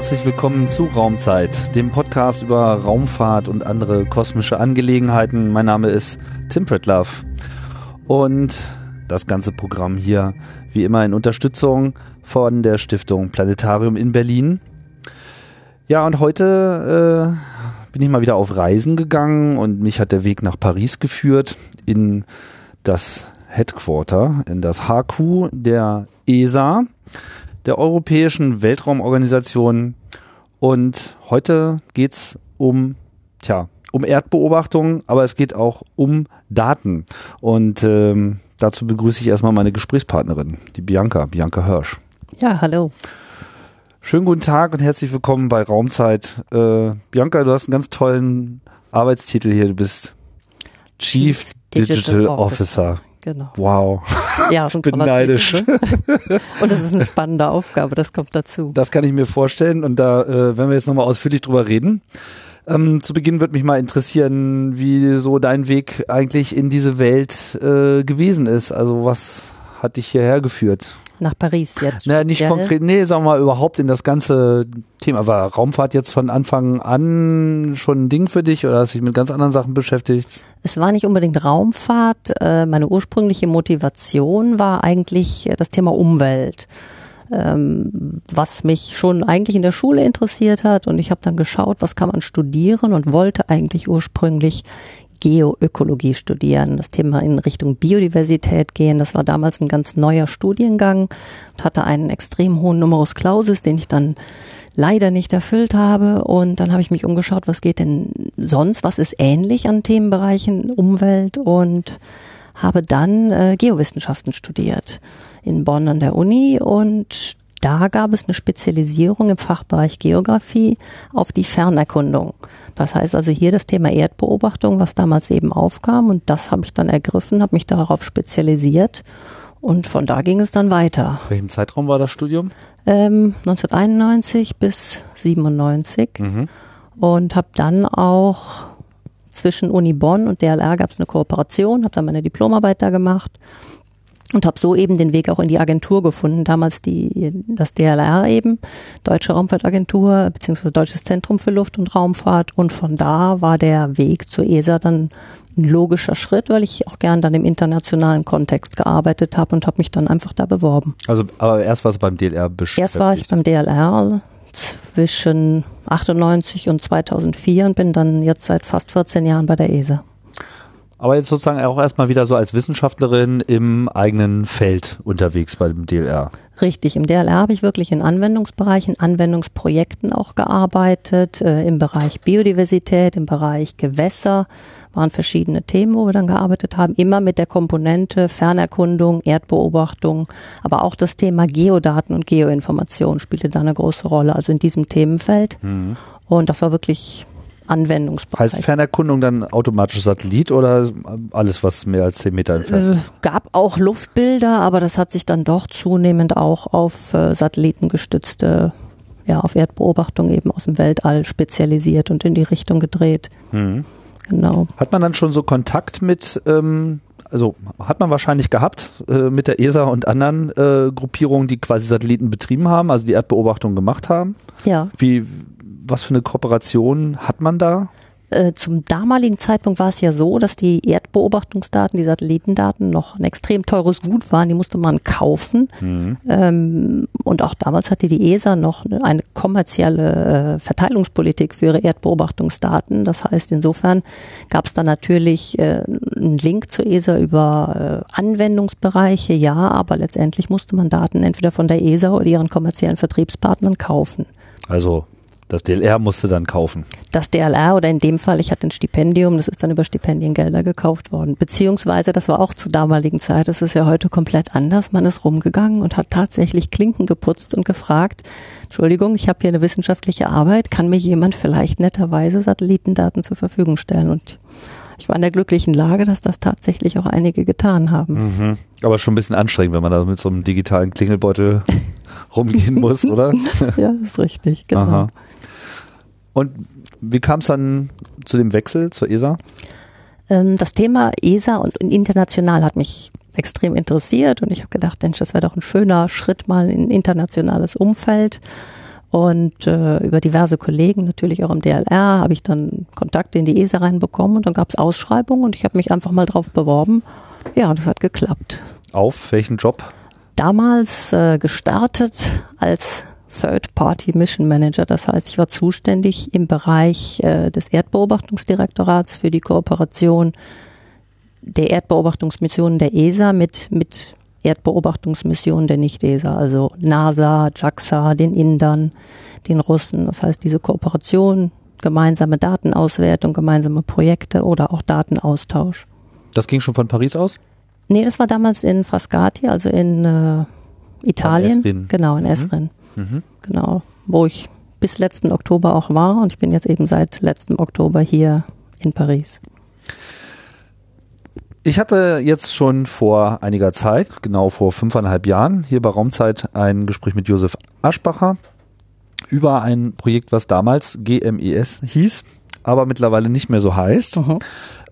Herzlich willkommen zu Raumzeit, dem Podcast über Raumfahrt und andere kosmische Angelegenheiten. Mein Name ist Tim Pritlove und das ganze Programm hier wie immer in Unterstützung von der Stiftung Planetarium in Berlin. Ja, und heute äh, bin ich mal wieder auf Reisen gegangen und mich hat der Weg nach Paris geführt in das Headquarter, in das HQ der ESA der Europäischen Weltraumorganisation. Und heute geht's um, tja, um Erdbeobachtung, aber es geht auch um Daten. Und ähm, dazu begrüße ich erstmal meine Gesprächspartnerin, die Bianca, Bianca Hirsch. Ja, hallo. Schönen guten Tag und herzlich willkommen bei Raumzeit. Äh, Bianca, du hast einen ganz tollen Arbeitstitel hier. Du bist Chief, Chief Digital, Digital, Officer. Officer. Genau. Wow. Ja, ich bin neidisch. Ne? Und das ist eine spannende Aufgabe, das kommt dazu. Das kann ich mir vorstellen und da äh, werden wir jetzt nochmal ausführlich drüber reden. Ähm, zu Beginn würde mich mal interessieren, wie so dein Weg eigentlich in diese Welt äh, gewesen ist. Also was hat dich hierher geführt? Nach Paris jetzt. Naja, nicht konkret, nee, sagen wir mal überhaupt in das ganze Thema. War Raumfahrt jetzt von Anfang an schon ein Ding für dich oder hast du dich mit ganz anderen Sachen beschäftigt? Es war nicht unbedingt Raumfahrt. Äh, meine ursprüngliche Motivation war eigentlich äh, das Thema Umwelt ähm, was mich schon eigentlich in der Schule interessiert hat. Und ich habe dann geschaut, was kann man studieren und wollte eigentlich ursprünglich Geoökologie studieren, das Thema in Richtung Biodiversität gehen. Das war damals ein ganz neuer Studiengang und hatte einen extrem hohen Numerus Clausus, den ich dann leider nicht erfüllt habe. Und dann habe ich mich umgeschaut, was geht denn sonst, was ist ähnlich an Themenbereichen Umwelt und habe dann äh, Geowissenschaften studiert in Bonn an der Uni und da gab es eine Spezialisierung im Fachbereich Geografie auf die Fernerkundung. Das heißt also hier das Thema Erdbeobachtung, was damals eben aufkam und das habe ich dann ergriffen, habe mich darauf spezialisiert und von da ging es dann weiter. Welchem Zeitraum war das Studium? Ähm, 1991 bis 97 mhm. und habe dann auch zwischen Uni Bonn und DLR gab es eine Kooperation, habe dann meine Diplomarbeit da gemacht und habe so eben den Weg auch in die Agentur gefunden. Damals die das DLR eben, Deutsche Raumfahrtagentur beziehungsweise Deutsches Zentrum für Luft- und Raumfahrt. Und von da war der Weg zur ESA dann ein logischer Schritt, weil ich auch gern dann im internationalen Kontext gearbeitet habe und habe mich dann einfach da beworben. Also, aber erst war es beim DLR beschäftigt? Erst war ich beim DLR zwischen 98 und 2004 und bin dann jetzt seit fast 14 Jahren bei der ESA aber jetzt sozusagen auch erstmal wieder so als Wissenschaftlerin im eigenen Feld unterwegs bei dem DLR. Richtig, im DLR habe ich wirklich in Anwendungsbereichen, Anwendungsprojekten auch gearbeitet, äh, im Bereich Biodiversität, im Bereich Gewässer, waren verschiedene Themen, wo wir dann gearbeitet haben, immer mit der Komponente Fernerkundung, Erdbeobachtung, aber auch das Thema Geodaten und Geoinformation spielte da eine große Rolle, also in diesem Themenfeld. Mhm. Und das war wirklich Anwendungsbereich. Heißt Fernerkundung dann automatisch Satellit oder alles, was mehr als 10 Meter entfernt ist? Äh, gab auch Luftbilder, aber das hat sich dann doch zunehmend auch auf äh, satellitengestützte, ja, auf Erdbeobachtung eben aus dem Weltall spezialisiert und in die Richtung gedreht. Mhm. Genau. Hat man dann schon so Kontakt mit, ähm, also hat man wahrscheinlich gehabt äh, mit der ESA und anderen äh, Gruppierungen, die quasi Satelliten betrieben haben, also die Erdbeobachtung gemacht haben? Ja. Wie, was für eine Kooperation hat man da? Äh, zum damaligen Zeitpunkt war es ja so, dass die Erdbeobachtungsdaten, die Satellitendaten noch ein extrem teures Gut waren. Die musste man kaufen. Mhm. Ähm, und auch damals hatte die ESA noch eine kommerzielle äh, Verteilungspolitik für ihre Erdbeobachtungsdaten. Das heißt, insofern gab es da natürlich äh, einen Link zur ESA über Anwendungsbereiche, ja, aber letztendlich musste man Daten entweder von der ESA oder ihren kommerziellen Vertriebspartnern kaufen. Also das DLR musste dann kaufen. Das DLR oder in dem Fall, ich hatte ein Stipendium, das ist dann über Stipendiengelder gekauft worden. Beziehungsweise, das war auch zur damaligen Zeit, das ist ja heute komplett anders. Man ist rumgegangen und hat tatsächlich Klinken geputzt und gefragt, Entschuldigung, ich habe hier eine wissenschaftliche Arbeit, kann mir jemand vielleicht netterweise Satellitendaten zur Verfügung stellen? Und ich war in der glücklichen Lage, dass das tatsächlich auch einige getan haben. Mhm. Aber schon ein bisschen anstrengend, wenn man da mit so einem digitalen Klingelbeutel rumgehen muss, oder? ja, ist richtig, genau. Aha. Und wie kam es dann zu dem Wechsel zur ESA? Ähm, das Thema ESA und international hat mich extrem interessiert und ich habe gedacht, Mensch, das wäre doch ein schöner Schritt mal in ein internationales Umfeld Und äh, über diverse Kollegen, natürlich auch im DLR, habe ich dann Kontakte in die ESA reinbekommen und dann gab es Ausschreibungen und ich habe mich einfach mal drauf beworben. Ja, das hat geklappt. Auf welchen Job? Damals äh, gestartet als Third-Party Mission Manager. Das heißt, ich war zuständig im Bereich äh, des Erdbeobachtungsdirektorats für die Kooperation der Erdbeobachtungsmissionen der ESA mit, mit Erdbeobachtungsmissionen der Nicht-ESA, also NASA, JAXA, den Indern, den Russen. Das heißt, diese Kooperation, gemeinsame Datenauswertung, gemeinsame Projekte oder auch Datenaustausch. Das ging schon von Paris aus? Nee, das war damals in Frascati, also in äh, Italien. Esrin. Genau, in Mhm. Esrin. Mhm. Genau, wo ich bis letzten Oktober auch war und ich bin jetzt eben seit letztem Oktober hier in Paris. Ich hatte jetzt schon vor einiger Zeit, genau vor fünfeinhalb Jahren, hier bei Raumzeit ein Gespräch mit Josef Aschbacher über ein Projekt, was damals GMES hieß, aber mittlerweile nicht mehr so heißt. Mhm.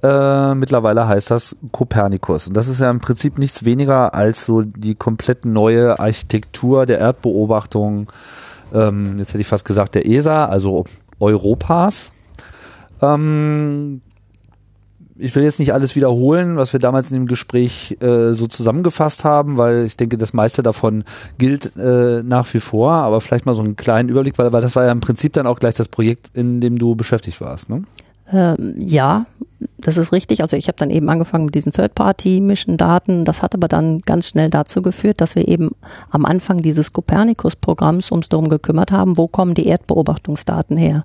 Äh, mittlerweile heißt das Copernicus. Und das ist ja im Prinzip nichts weniger als so die komplett neue Architektur der Erdbeobachtung, ähm, jetzt hätte ich fast gesagt der ESA, also Europas. Ähm, ich will jetzt nicht alles wiederholen, was wir damals in dem Gespräch äh, so zusammengefasst haben, weil ich denke, das meiste davon gilt äh, nach wie vor, aber vielleicht mal so einen kleinen Überblick, weil, weil das war ja im Prinzip dann auch gleich das Projekt, in dem du beschäftigt warst. Ne? Ähm, ja, das ist richtig. Also ich habe dann eben angefangen mit diesen Third-Party-Mission-Daten. Das hat aber dann ganz schnell dazu geführt, dass wir eben am Anfang dieses Copernicus-Programms uns darum gekümmert haben, wo kommen die Erdbeobachtungsdaten her.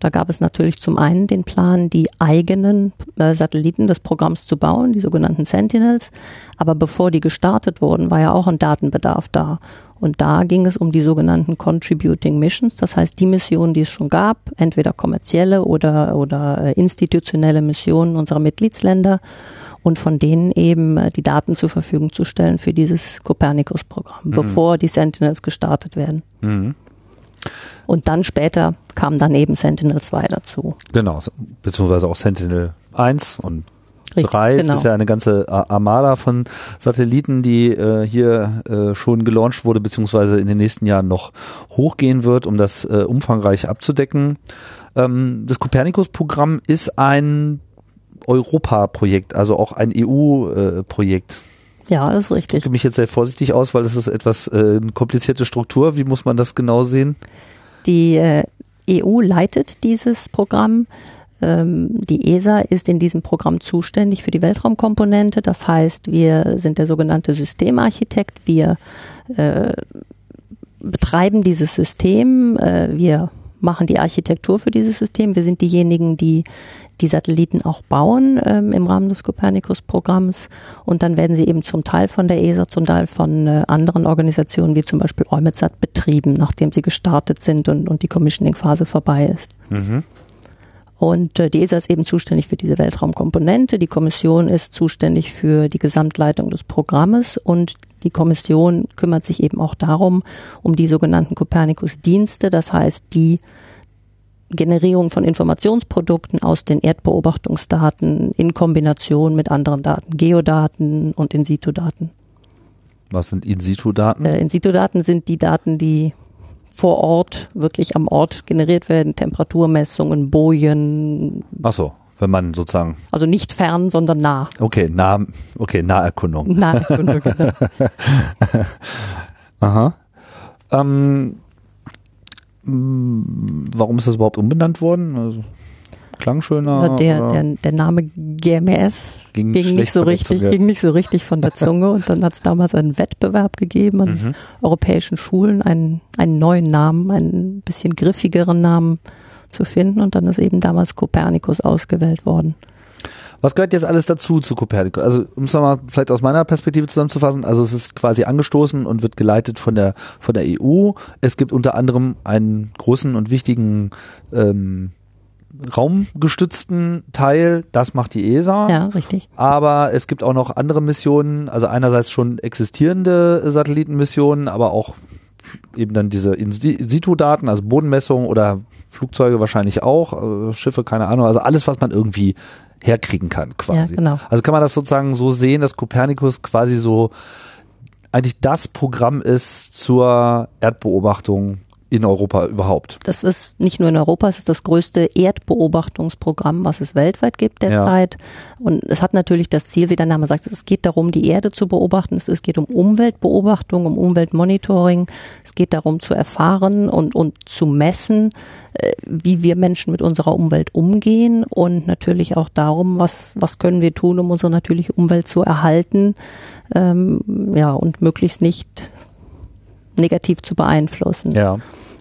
Da gab es natürlich zum einen den Plan, die eigenen äh, Satelliten des Programms zu bauen, die sogenannten Sentinels. Aber bevor die gestartet wurden, war ja auch ein Datenbedarf da. Und da ging es um die sogenannten Contributing Missions, das heißt die Missionen, die es schon gab, entweder kommerzielle oder, oder äh, institutionelle Missionen unserer Mitgliedsländer und von denen eben äh, die Daten zur Verfügung zu stellen für dieses Copernicus-Programm, bevor die Sentinels gestartet werden. Mhm. Und dann später kam dann eben Sentinel 2 dazu. Genau, beziehungsweise auch Sentinel 1 und Richtig, 3. genau. Es ist ja eine ganze Armada von Satelliten, die äh, hier äh, schon gelauncht wurde, beziehungsweise in den nächsten Jahren noch hochgehen wird, um das äh, umfangreich abzudecken. Ähm, das Copernicus-Programm ist ein Europa-Projekt, also auch ein EU-Projekt. Ja, das ist Ich richtig. drücke mich jetzt sehr vorsichtig aus, weil das ist etwas äh, eine komplizierte Struktur. Wie muss man das genau sehen? Die äh, EU leitet dieses Programm. Ähm, die ESA ist in diesem Programm zuständig für die Weltraumkomponente. Das heißt, wir sind der sogenannte Systemarchitekt. Wir äh, betreiben dieses System. Äh, wir machen die Architektur für dieses System. Wir sind diejenigen, die die Satelliten auch bauen ähm, im Rahmen des Copernicus-Programms. Und dann werden sie eben zum Teil von der ESA, zum Teil von äh, anderen Organisationen wie zum Beispiel EUMETSAT betrieben, nachdem sie gestartet sind und, und die Commissioning-Phase vorbei ist. Mhm. Und äh, die ESA ist eben zuständig für diese Weltraumkomponente. Die Kommission ist zuständig für die Gesamtleitung des Programmes und die Kommission kümmert sich eben auch darum, um die sogenannten Copernicus-Dienste, das heißt die Generierung von Informationsprodukten aus den Erdbeobachtungsdaten in Kombination mit anderen Daten, Geodaten und In-situ-Daten. Was sind In-situ-Daten? Äh, In-situ-Daten sind die Daten, die vor Ort, wirklich am Ort generiert werden, Temperaturmessungen, Bojen, so, wenn man sozusagen, also nicht fern, sondern nah. okay, nah, okay, Naherkundung. Naherkundung, genau. Aha. Ähm, mh, warum ist das überhaupt umbenannt worden? Also, klang schöner. der, der, der Name GMS ging, ging nicht so richtig, ging nicht so richtig von der Zunge und dann hat es damals einen Wettbewerb gegeben an Mhm. europäischen Schulen, einen, einen neuen Namen, einen bisschen griffigeren Namen zu finden und dann ist eben damals Kopernikus ausgewählt worden. Was gehört jetzt alles dazu zu Copernicus? Also, um es nochmal vielleicht aus meiner Perspektive zusammenzufassen, also es ist quasi angestoßen und wird geleitet von der, von der EU. Es gibt unter anderem einen großen und wichtigen ähm, raumgestützten Teil, das macht die ESA. Ja, richtig. Aber es gibt auch noch andere Missionen, also einerseits schon existierende Satellitenmissionen, aber auch eben dann diese In-situ-Daten, also Bodenmessungen oder Flugzeuge wahrscheinlich auch, äh, Schiffe, keine Ahnung, also alles, was man irgendwie herkriegen kann quasi. Ja, genau. Also kann man das sozusagen so sehen, dass Copernicus quasi so eigentlich das Programm ist zur Erdbeobachtung in Europa überhaupt. Das ist nicht nur in Europa, es ist das größte Erdbeobachtungsprogramm, was es weltweit gibt derzeit. Ja. Und es hat natürlich das Ziel, wie der Name sagt, es geht darum, die Erde zu beobachten. Es geht um Umweltbeobachtung, um Umweltmonitoring. Es geht darum zu erfahren und, und zu messen, äh, wie wir Menschen mit unserer Umwelt umgehen und natürlich auch darum, was, was können wir tun, um unsere natürliche Umwelt zu erhalten, ähm, ja, und möglichst nicht negativ zu beeinflussen. Ja.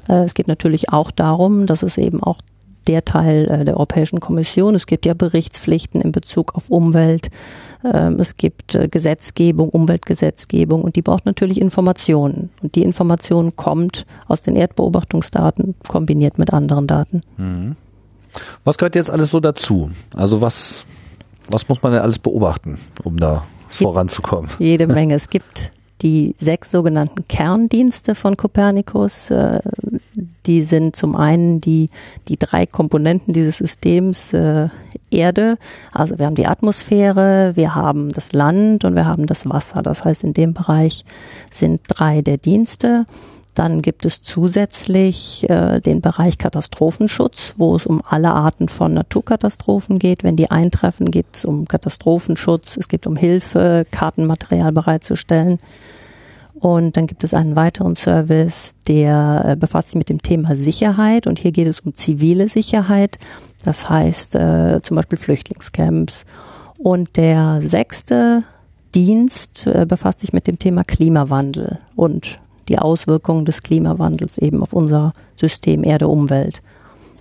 Äh, es geht natürlich auch darum, dass es eben auch der Teil äh, der Europäischen Kommission. Es gibt ja Berichtspflichten in Bezug auf Umwelt. Ähm, es gibt äh, Gesetzgebung, Umweltgesetzgebung und die braucht natürlich Informationen. Und die Information kommt aus den Erdbeobachtungsdaten kombiniert mit anderen Daten. Mhm. Was gehört jetzt alles so dazu? Also was, was muss man denn alles beobachten, um da voranzukommen? Jede Menge. Es gibt die sechs sogenannten Kerndienste von Copernicus. Äh, die sind zum einen die, die drei Komponenten dieses Systems äh, Erde. Also wir haben die Atmosphäre, wir haben das Land und wir haben das Wasser. Das heißt, in dem Bereich sind drei der Dienste. Dann gibt es zusätzlich äh, den Bereich Katastrophenschutz, wo es um alle Arten von Naturkatastrophen geht. Wenn die eintreffen, geht es um Katastrophenschutz, es geht um Hilfe, Kartenmaterial bereitzustellen. Und dann gibt es einen weiteren Service, der äh, befasst sich mit dem Thema Sicherheit. Und hier geht es um zivile Sicherheit. Das heißt äh, zum Beispiel Flüchtlingscamps. Und der sechste Dienst äh, befasst sich mit dem Thema Klimawandel und die Auswirkungen des Klimawandels eben auf unser System Erde-Umwelt.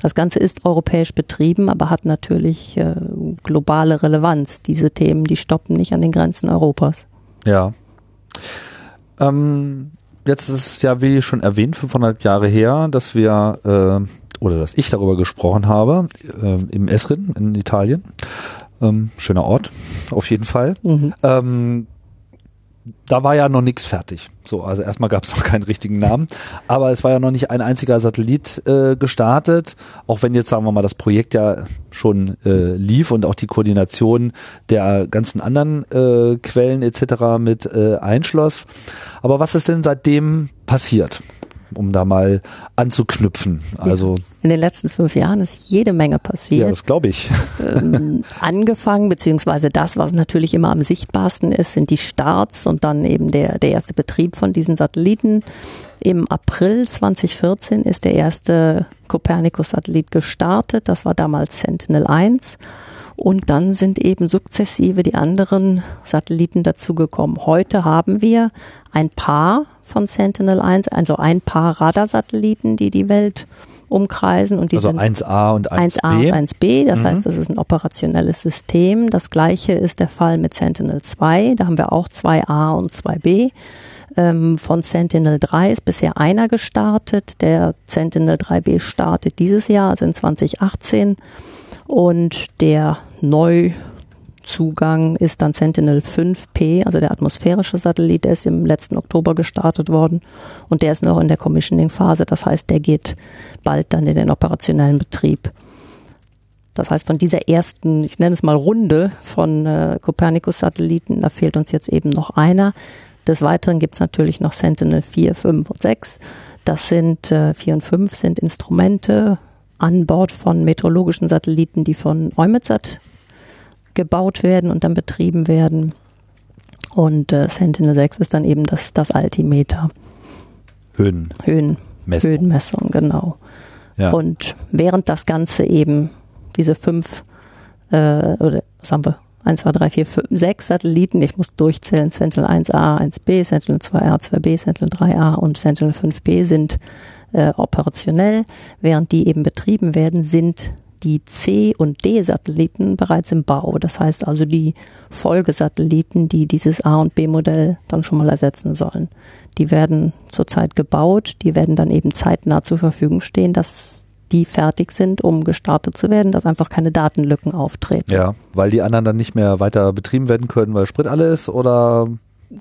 Das Ganze ist europäisch betrieben, aber hat natürlich äh, globale Relevanz. Diese Themen, die stoppen nicht an den Grenzen Europas. Ja. Ähm, jetzt ist ja, wie schon erwähnt, 500 Jahre her, dass wir äh, oder dass ich darüber gesprochen habe äh, im Esrin in Italien. Ähm, schöner Ort, auf jeden Fall. Mhm. Ähm, da war ja noch nichts fertig. So, also erstmal gab es noch keinen richtigen Namen, aber es war ja noch nicht ein einziger Satellit äh, gestartet, auch wenn jetzt sagen wir mal das Projekt ja schon äh, lief und auch die Koordination der ganzen anderen äh, Quellen etc. mit äh, einschloss. Aber was ist denn seitdem passiert? Um da mal anzuknüpfen. Also in den letzten fünf Jahren ist jede Menge passiert. Ja, das glaube ich. Ähm, angefangen, beziehungsweise das, was natürlich immer am sichtbarsten ist, sind die Starts und dann eben der, der erste Betrieb von diesen Satelliten. Im April 2014 ist der erste Copernicus-Satellit gestartet. Das war damals Sentinel-1. Und dann sind eben sukzessive die anderen Satelliten dazugekommen. Heute haben wir ein Paar von Sentinel-1, also ein Paar Radarsatelliten, die die Welt umkreisen. Und die also 1A und 1B. 1A und 1B, das mhm. heißt, das ist ein operationelles System. Das gleiche ist der Fall mit Sentinel-2. Da haben wir auch 2A und 2B. Ähm, von Sentinel-3 ist bisher einer gestartet. Der Sentinel-3B startet dieses Jahr, also in 2018. Und der neu Zugang ist dann Sentinel 5P, also der atmosphärische Satellit, der ist im letzten Oktober gestartet worden und der ist noch in der Commissioning-Phase. Das heißt, der geht bald dann in den operationellen Betrieb. Das heißt, von dieser ersten, ich nenne es mal Runde von äh, Copernicus-Satelliten, da fehlt uns jetzt eben noch einer. Des Weiteren gibt es natürlich noch Sentinel 4, 5 und 6. Das sind äh, 4 und 5 sind Instrumente an Bord von meteorologischen Satelliten, die von EUMETSAT gebaut werden und dann betrieben werden. Und äh, Sentinel 6 ist dann eben das, das Altimeter. Höhen. Höhenmessung. Höhenmessung, genau. Ja. Und während das Ganze eben diese fünf, äh, oder was haben wir? 1, 2, 3, 4, 5, 6 Satelliten, ich muss durchzählen, Sentinel 1A, 1B, Sentinel 2A, 2B, Sentinel 3A und Sentinel 5B sind äh, operationell. Während die eben betrieben werden, sind die C- und D-Satelliten bereits im Bau. Das heißt also die Folgesatelliten, die dieses A- und B-Modell dann schon mal ersetzen sollen. Die werden zurzeit gebaut, die werden dann eben zeitnah zur Verfügung stehen, dass die fertig sind, um gestartet zu werden, dass einfach keine Datenlücken auftreten. Ja, weil die anderen dann nicht mehr weiter betrieben werden können, weil Sprit alle ist oder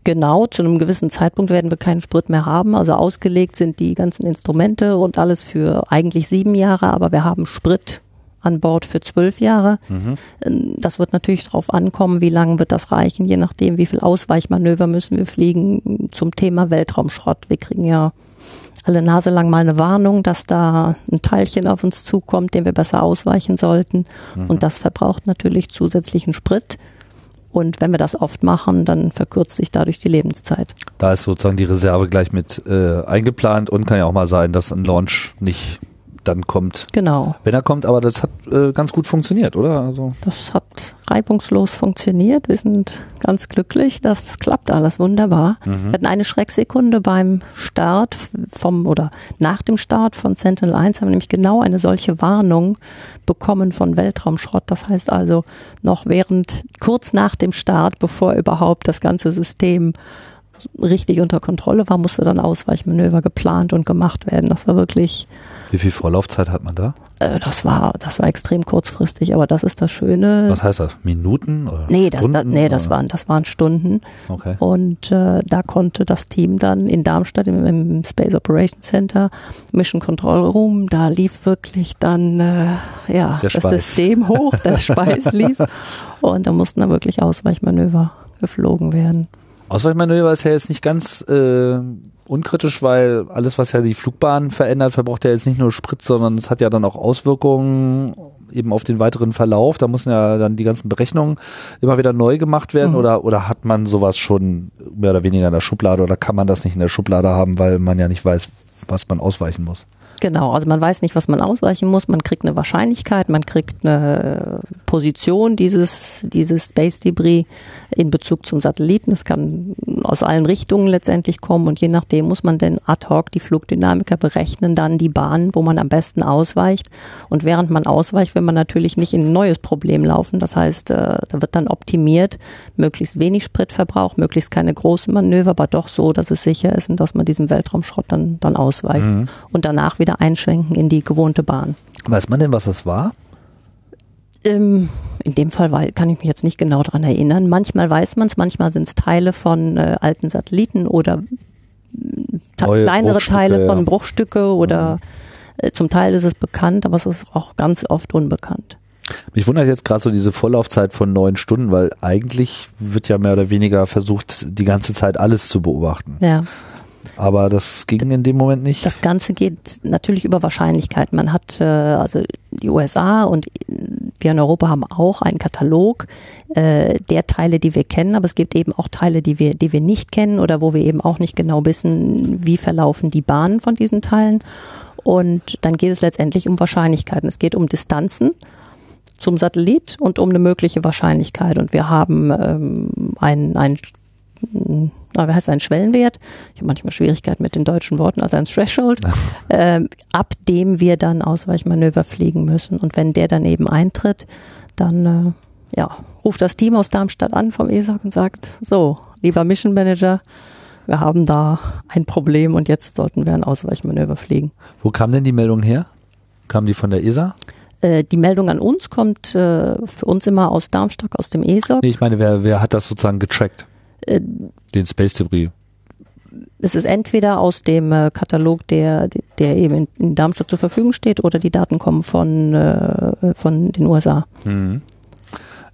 Genau, zu einem gewissen Zeitpunkt werden wir keinen Sprit mehr haben. Also ausgelegt sind die ganzen Instrumente und alles für eigentlich sieben Jahre, aber wir haben Sprit an Bord für zwölf Jahre. Mhm. Ähm, Das wird natürlich darauf ankommen, wie lange wird das reichen, je nachdem, wie viel Ausweichmanöver müssen wir fliegen zum Thema Weltraumschrott. Wir kriegen ja alle Nase lang mal eine Warnung, dass da ein Teilchen auf uns zukommt, dem wir besser ausweichen sollten. Und das verbraucht natürlich zusätzlichen Sprit. Und wenn wir das oft machen, dann verkürzt sich dadurch die Lebenszeit. Da ist sozusagen die Reserve gleich mit äh, eingeplant und kann ja auch mal sein, dass ein Launch nicht dann kommt, Genau. wenn er kommt, aber das hat äh, ganz gut funktioniert, oder? Also Das hat reibungslos funktioniert. Wir sind ganz glücklich. Das klappt alles wunderbar. Wir hatten eine Schrecksekunde beim Start vom oder nach dem Start von Sentinel 1 haben wir nämlich genau eine solche Warnung bekommen von Weltraumschrott. Das heißt also noch während, kurz nach dem Start, bevor überhaupt das ganze System richtig unter Kontrolle war, musste dann Ausweichmanöver geplant und gemacht werden. Das war wirklich wie viel Vorlaufzeit hat man da? äh, das war, das war extrem kurzfristig, aber das ist das Schöne. Was heißt das? Minuten? Oder Nee, das, Stunden, das, nee das, waren, das waren Stunden. Okay. Und äh, da konnte das Team dann in Darmstadt im, im Space Operations Center, Mission Control Room, da lief wirklich dann äh, ja, das. System hoch, der Speis lief. Und da mussten dann wirklich Ausweichmanöver geflogen werden. Ausweichmanöver ist ja jetzt nicht ganz äh, unkritisch, weil alles, was ja die Flugbahn verändert, verbraucht ja jetzt nicht nur Sprit, sondern es hat ja dann auch Auswirkungen eben auf den weiteren Verlauf. Da müssen ja dann die ganzen Berechnungen immer wieder neu gemacht werden Mhm. oder, oder hat man sowas schon mehr oder weniger in der Schublade oder kann man das nicht in der Schublade haben, weil man ja nicht weiß, was man ausweichen muss? Genau, also man weiß nicht, was man ausweichen muss. Man kriegt eine Wahrscheinlichkeit, man kriegt eine Position dieses, dieses Space Debris in Bezug zum Satelliten. Es kann aus allen Richtungen letztendlich kommen und je nachdem muss man dann ad hoc die Flugdynamiker berechnen, dann die Bahn, wo man am besten ausweicht. Und während man ausweicht, will man natürlich nicht in ein neues Problem laufen. Das heißt, äh, da wird dann optimiert, möglichst wenig Spritverbrauch, möglichst keine großen Manöver, aber doch so, dass es sicher ist und dass man diesem Weltraumschrott dann, dann ausweicht Mhm. und danach wieder einschwenken in die gewohnte Bahn. Weiß man denn, was das war? Ähm, in dem Fall wei- kann ich mich jetzt nicht genau dran erinnern. Manchmal weiß man es, manchmal sind es Teile von äh, alten Satelliten oder kleinere Teile ja. von Bruchstücke oder äh, zum Teil ist es bekannt, aber es ist auch ganz oft unbekannt. Mich wundert jetzt gerade so diese Vorlaufzeit von neun Stunden, weil eigentlich wird ja mehr oder weniger versucht, die ganze Zeit alles zu beobachten. Ja. Aber das ging in dem Moment nicht. Das Ganze geht natürlich über Wahrscheinlichkeit. Man hat, äh, also die USA und wir in Europa haben auch einen Katalog äh, der Teile, die wir kennen, aber es gibt eben auch Teile, die wir, die wir nicht kennen oder wo wir eben auch nicht genau wissen, wie verlaufen die Bahnen von diesen Teilen. Und dann geht es letztendlich um Wahrscheinlichkeiten. Es geht um Distanzen zum Satellit und um eine mögliche Wahrscheinlichkeit. Und wir haben ähm, einen, einen na, wie heißt ein Schwellenwert? Ich habe manchmal Schwierigkeiten mit den deutschen Worten, also ein Threshold, ähm, ab dem wir dann Ausweichmanöver fliegen müssen. Und wenn der dann eben eintritt, dann äh, ja, ruft das Team aus Darmstadt an vom ESAC und sagt, so, lieber Mission Manager, wir haben da ein Problem und jetzt sollten wir ein Ausweichmanöver fliegen. Wo kam denn die Meldung her? Kam die von der ESA? Äh, die Meldung an uns kommt äh, für uns immer aus Darmstadt, aus dem ESAC. Nee, ich meine, wer, wer hat das sozusagen getrackt? Äh, Den Space Debris. es ist entweder aus dem äh, Katalog, der, der eben in, in Darmstadt zur Verfügung steht, oder die Daten kommen von, äh, von den USA. Mhm.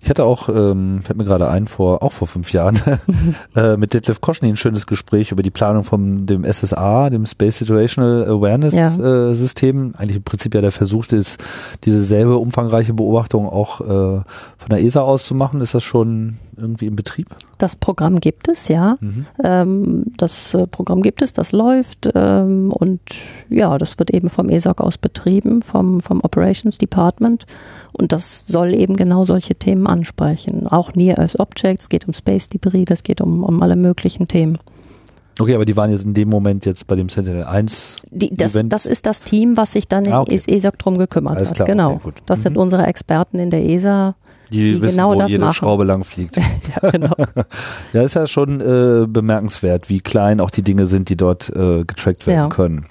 Ich hatte auch, ähm, fällt mir gerade ein, vor auch vor fünf Jahren äh, mit Detlef Koschny ein schönes Gespräch über die Planung von dem SSA, dem Space Situational Awareness Ja. äh, System. Eigentlich im Prinzip ja der Versuch ist, diese selbe umfangreiche Beobachtung auch äh, von der ESA aus zu machen. Ist das schon irgendwie im Betrieb? Das Programm gibt es, ja. Mhm. Ähm, das äh, Programm gibt es, das läuft ähm, und ja, das wird eben vom ESOC aus betrieben, vom, vom Operations Department und das soll eben genau solche Themen ansprechen. Auch Near Earth Objects, geht um Space Debris, das geht um, um alle möglichen Themen. Okay, aber die waren jetzt in dem Moment jetzt bei dem Sentinel 1. Die, das, Event- das ist das Team, was sich dann Ah, im okay. ESOC drum gekümmert Alles hat. klar, genau. okay. Das sind Mhm. unsere Experten in der ESA. Die, Die wissen, genau wo das jede machen. Schraube lang fliegt. ja, genau. Ja, ist ja schon äh, bemerkenswert, wie klein auch die Dinge sind, die dort äh, getrackt werden Ja. können.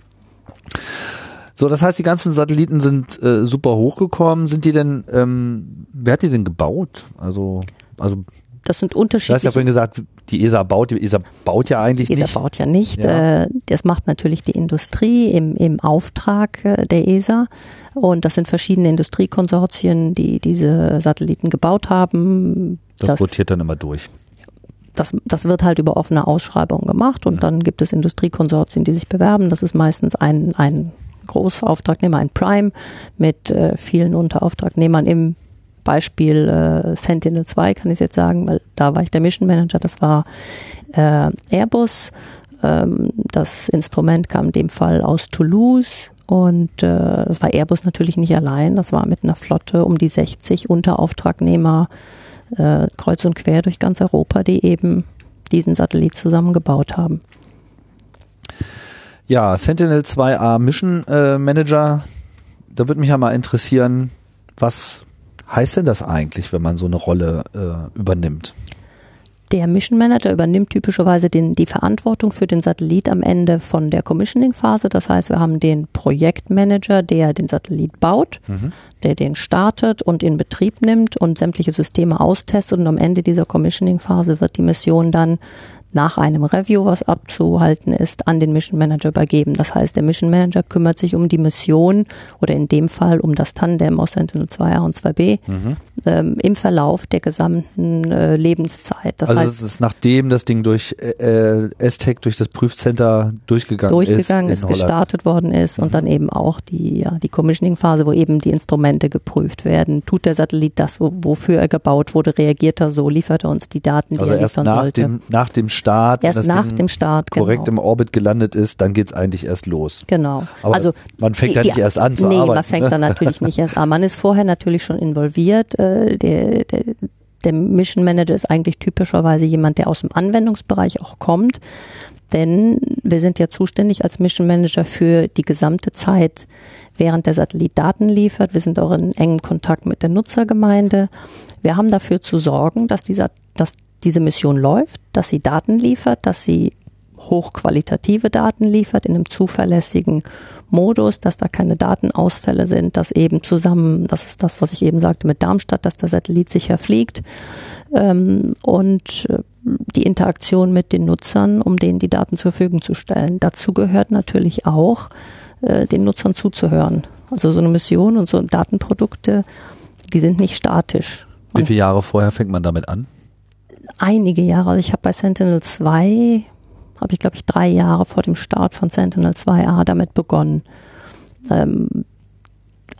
So, das heißt, die ganzen Satelliten sind äh, super hochgekommen. Sind die denn, ähm, wer hat die denn gebaut? Also, also Das sind du hast ja unterschiedliche vorhin gesagt, die ESA baut, die ESA baut ja eigentlich die ESA nicht. baut ja nicht. Ja. Äh, Das macht natürlich die Industrie im, im Auftrag äh, der ESA. Und das sind verschiedene Industriekonsortien, die diese Satelliten gebaut haben. Das, Das, rotiert dann immer durch. das, das wird halt über offene Ausschreibungen gemacht und dann gibt es Industriekonsortien, die sich bewerben. Das ist meistens ein, ein Großauftragnehmer, ein Prime mit äh, vielen Unterauftragnehmern im Beispiel äh, Sentinel 2 kann ich jetzt sagen, weil da war ich der Mission Manager, das war äh, Airbus. Ähm, das Instrument kam in dem Fall aus Toulouse und äh, das war Airbus natürlich nicht allein, das war mit einer Flotte um die 60 Unterauftragnehmer äh, kreuz und quer durch ganz Europa, die eben diesen Satellit zusammengebaut haben. Ja, Sentinel 2A Mission äh, Manager, da würde mich ja mal interessieren, was heißt denn das eigentlich, wenn man so eine Rolle äh, übernimmt? Der Mission Manager übernimmt typischerweise den, die Verantwortung für den Satellit am Ende von der Commissioning-Phase. Das heißt, wir haben den Projektmanager, der den Satellit baut, Mhm. der den startet und in Betrieb nimmt und sämtliche Systeme austestet. Und am Ende dieser Commissioning-Phase wird die Mission dann nach einem Review, was abzuhalten ist, an den Mission Manager übergeben. Das heißt, der Mission Manager kümmert sich um die Mission oder in dem Fall um das Tandem aus Sentinel 2A und 2B Mhm. ähm, im Verlauf der gesamten äh, Lebenszeit. Das also heißt, es ist nachdem das Ding durch äh, STEC, durch das Prüfcenter durchgegangen, durchgegangen ist, ist, gestartet worden ist und dann eben auch die, ja, die Commissioning-Phase, wo eben die Instrumente geprüft werden. Tut der Satellit das, wo, wofür er gebaut wurde? Reagiert er so? Liefert er uns die Daten, die Also er erst liefern nach sollte? dem, nach dem Start, erst nach Ding dem Start, korrekt genau. im Orbit gelandet ist, dann geht's eigentlich erst los. Genau. Aber also man fängt die- ja die- nicht erst an zu nee, arbeiten. man fängt ne? dann natürlich nicht erst an. Man ist vorher natürlich schon involviert. Äh, der, der, der Mission Manager ist eigentlich typischerweise jemand, der aus dem Anwendungsbereich auch kommt. Denn wir sind ja zuständig als Mission Manager für die gesamte Zeit, während der Satellit Daten liefert. Wir sind auch in engem Kontakt mit der Nutzergemeinde. Wir haben dafür zu sorgen, dass, dieser, dass diese Mission läuft, dass sie Daten liefert, dass sie hochqualitative Daten liefert in einem zuverlässigen Modus, dass da keine Datenausfälle sind, dass eben zusammen, das ist das, was ich eben sagte mit Darmstadt, dass der Satellit sicher fliegt ähm, und äh, die Interaktion mit den Nutzern, um denen die Daten zur Verfügung zu stellen. Dazu gehört natürlich auch, äh, den Nutzern zuzuhören. Also so eine Mission und so Datenprodukte, die sind nicht statisch. Wie viele Jahre vorher fängt man damit an? Einige Jahre. Also ich habe bei Sentinel 2, habe ich glaube ich drei Jahre vor dem Start von Sentinel 2A damit begonnen. Ähm,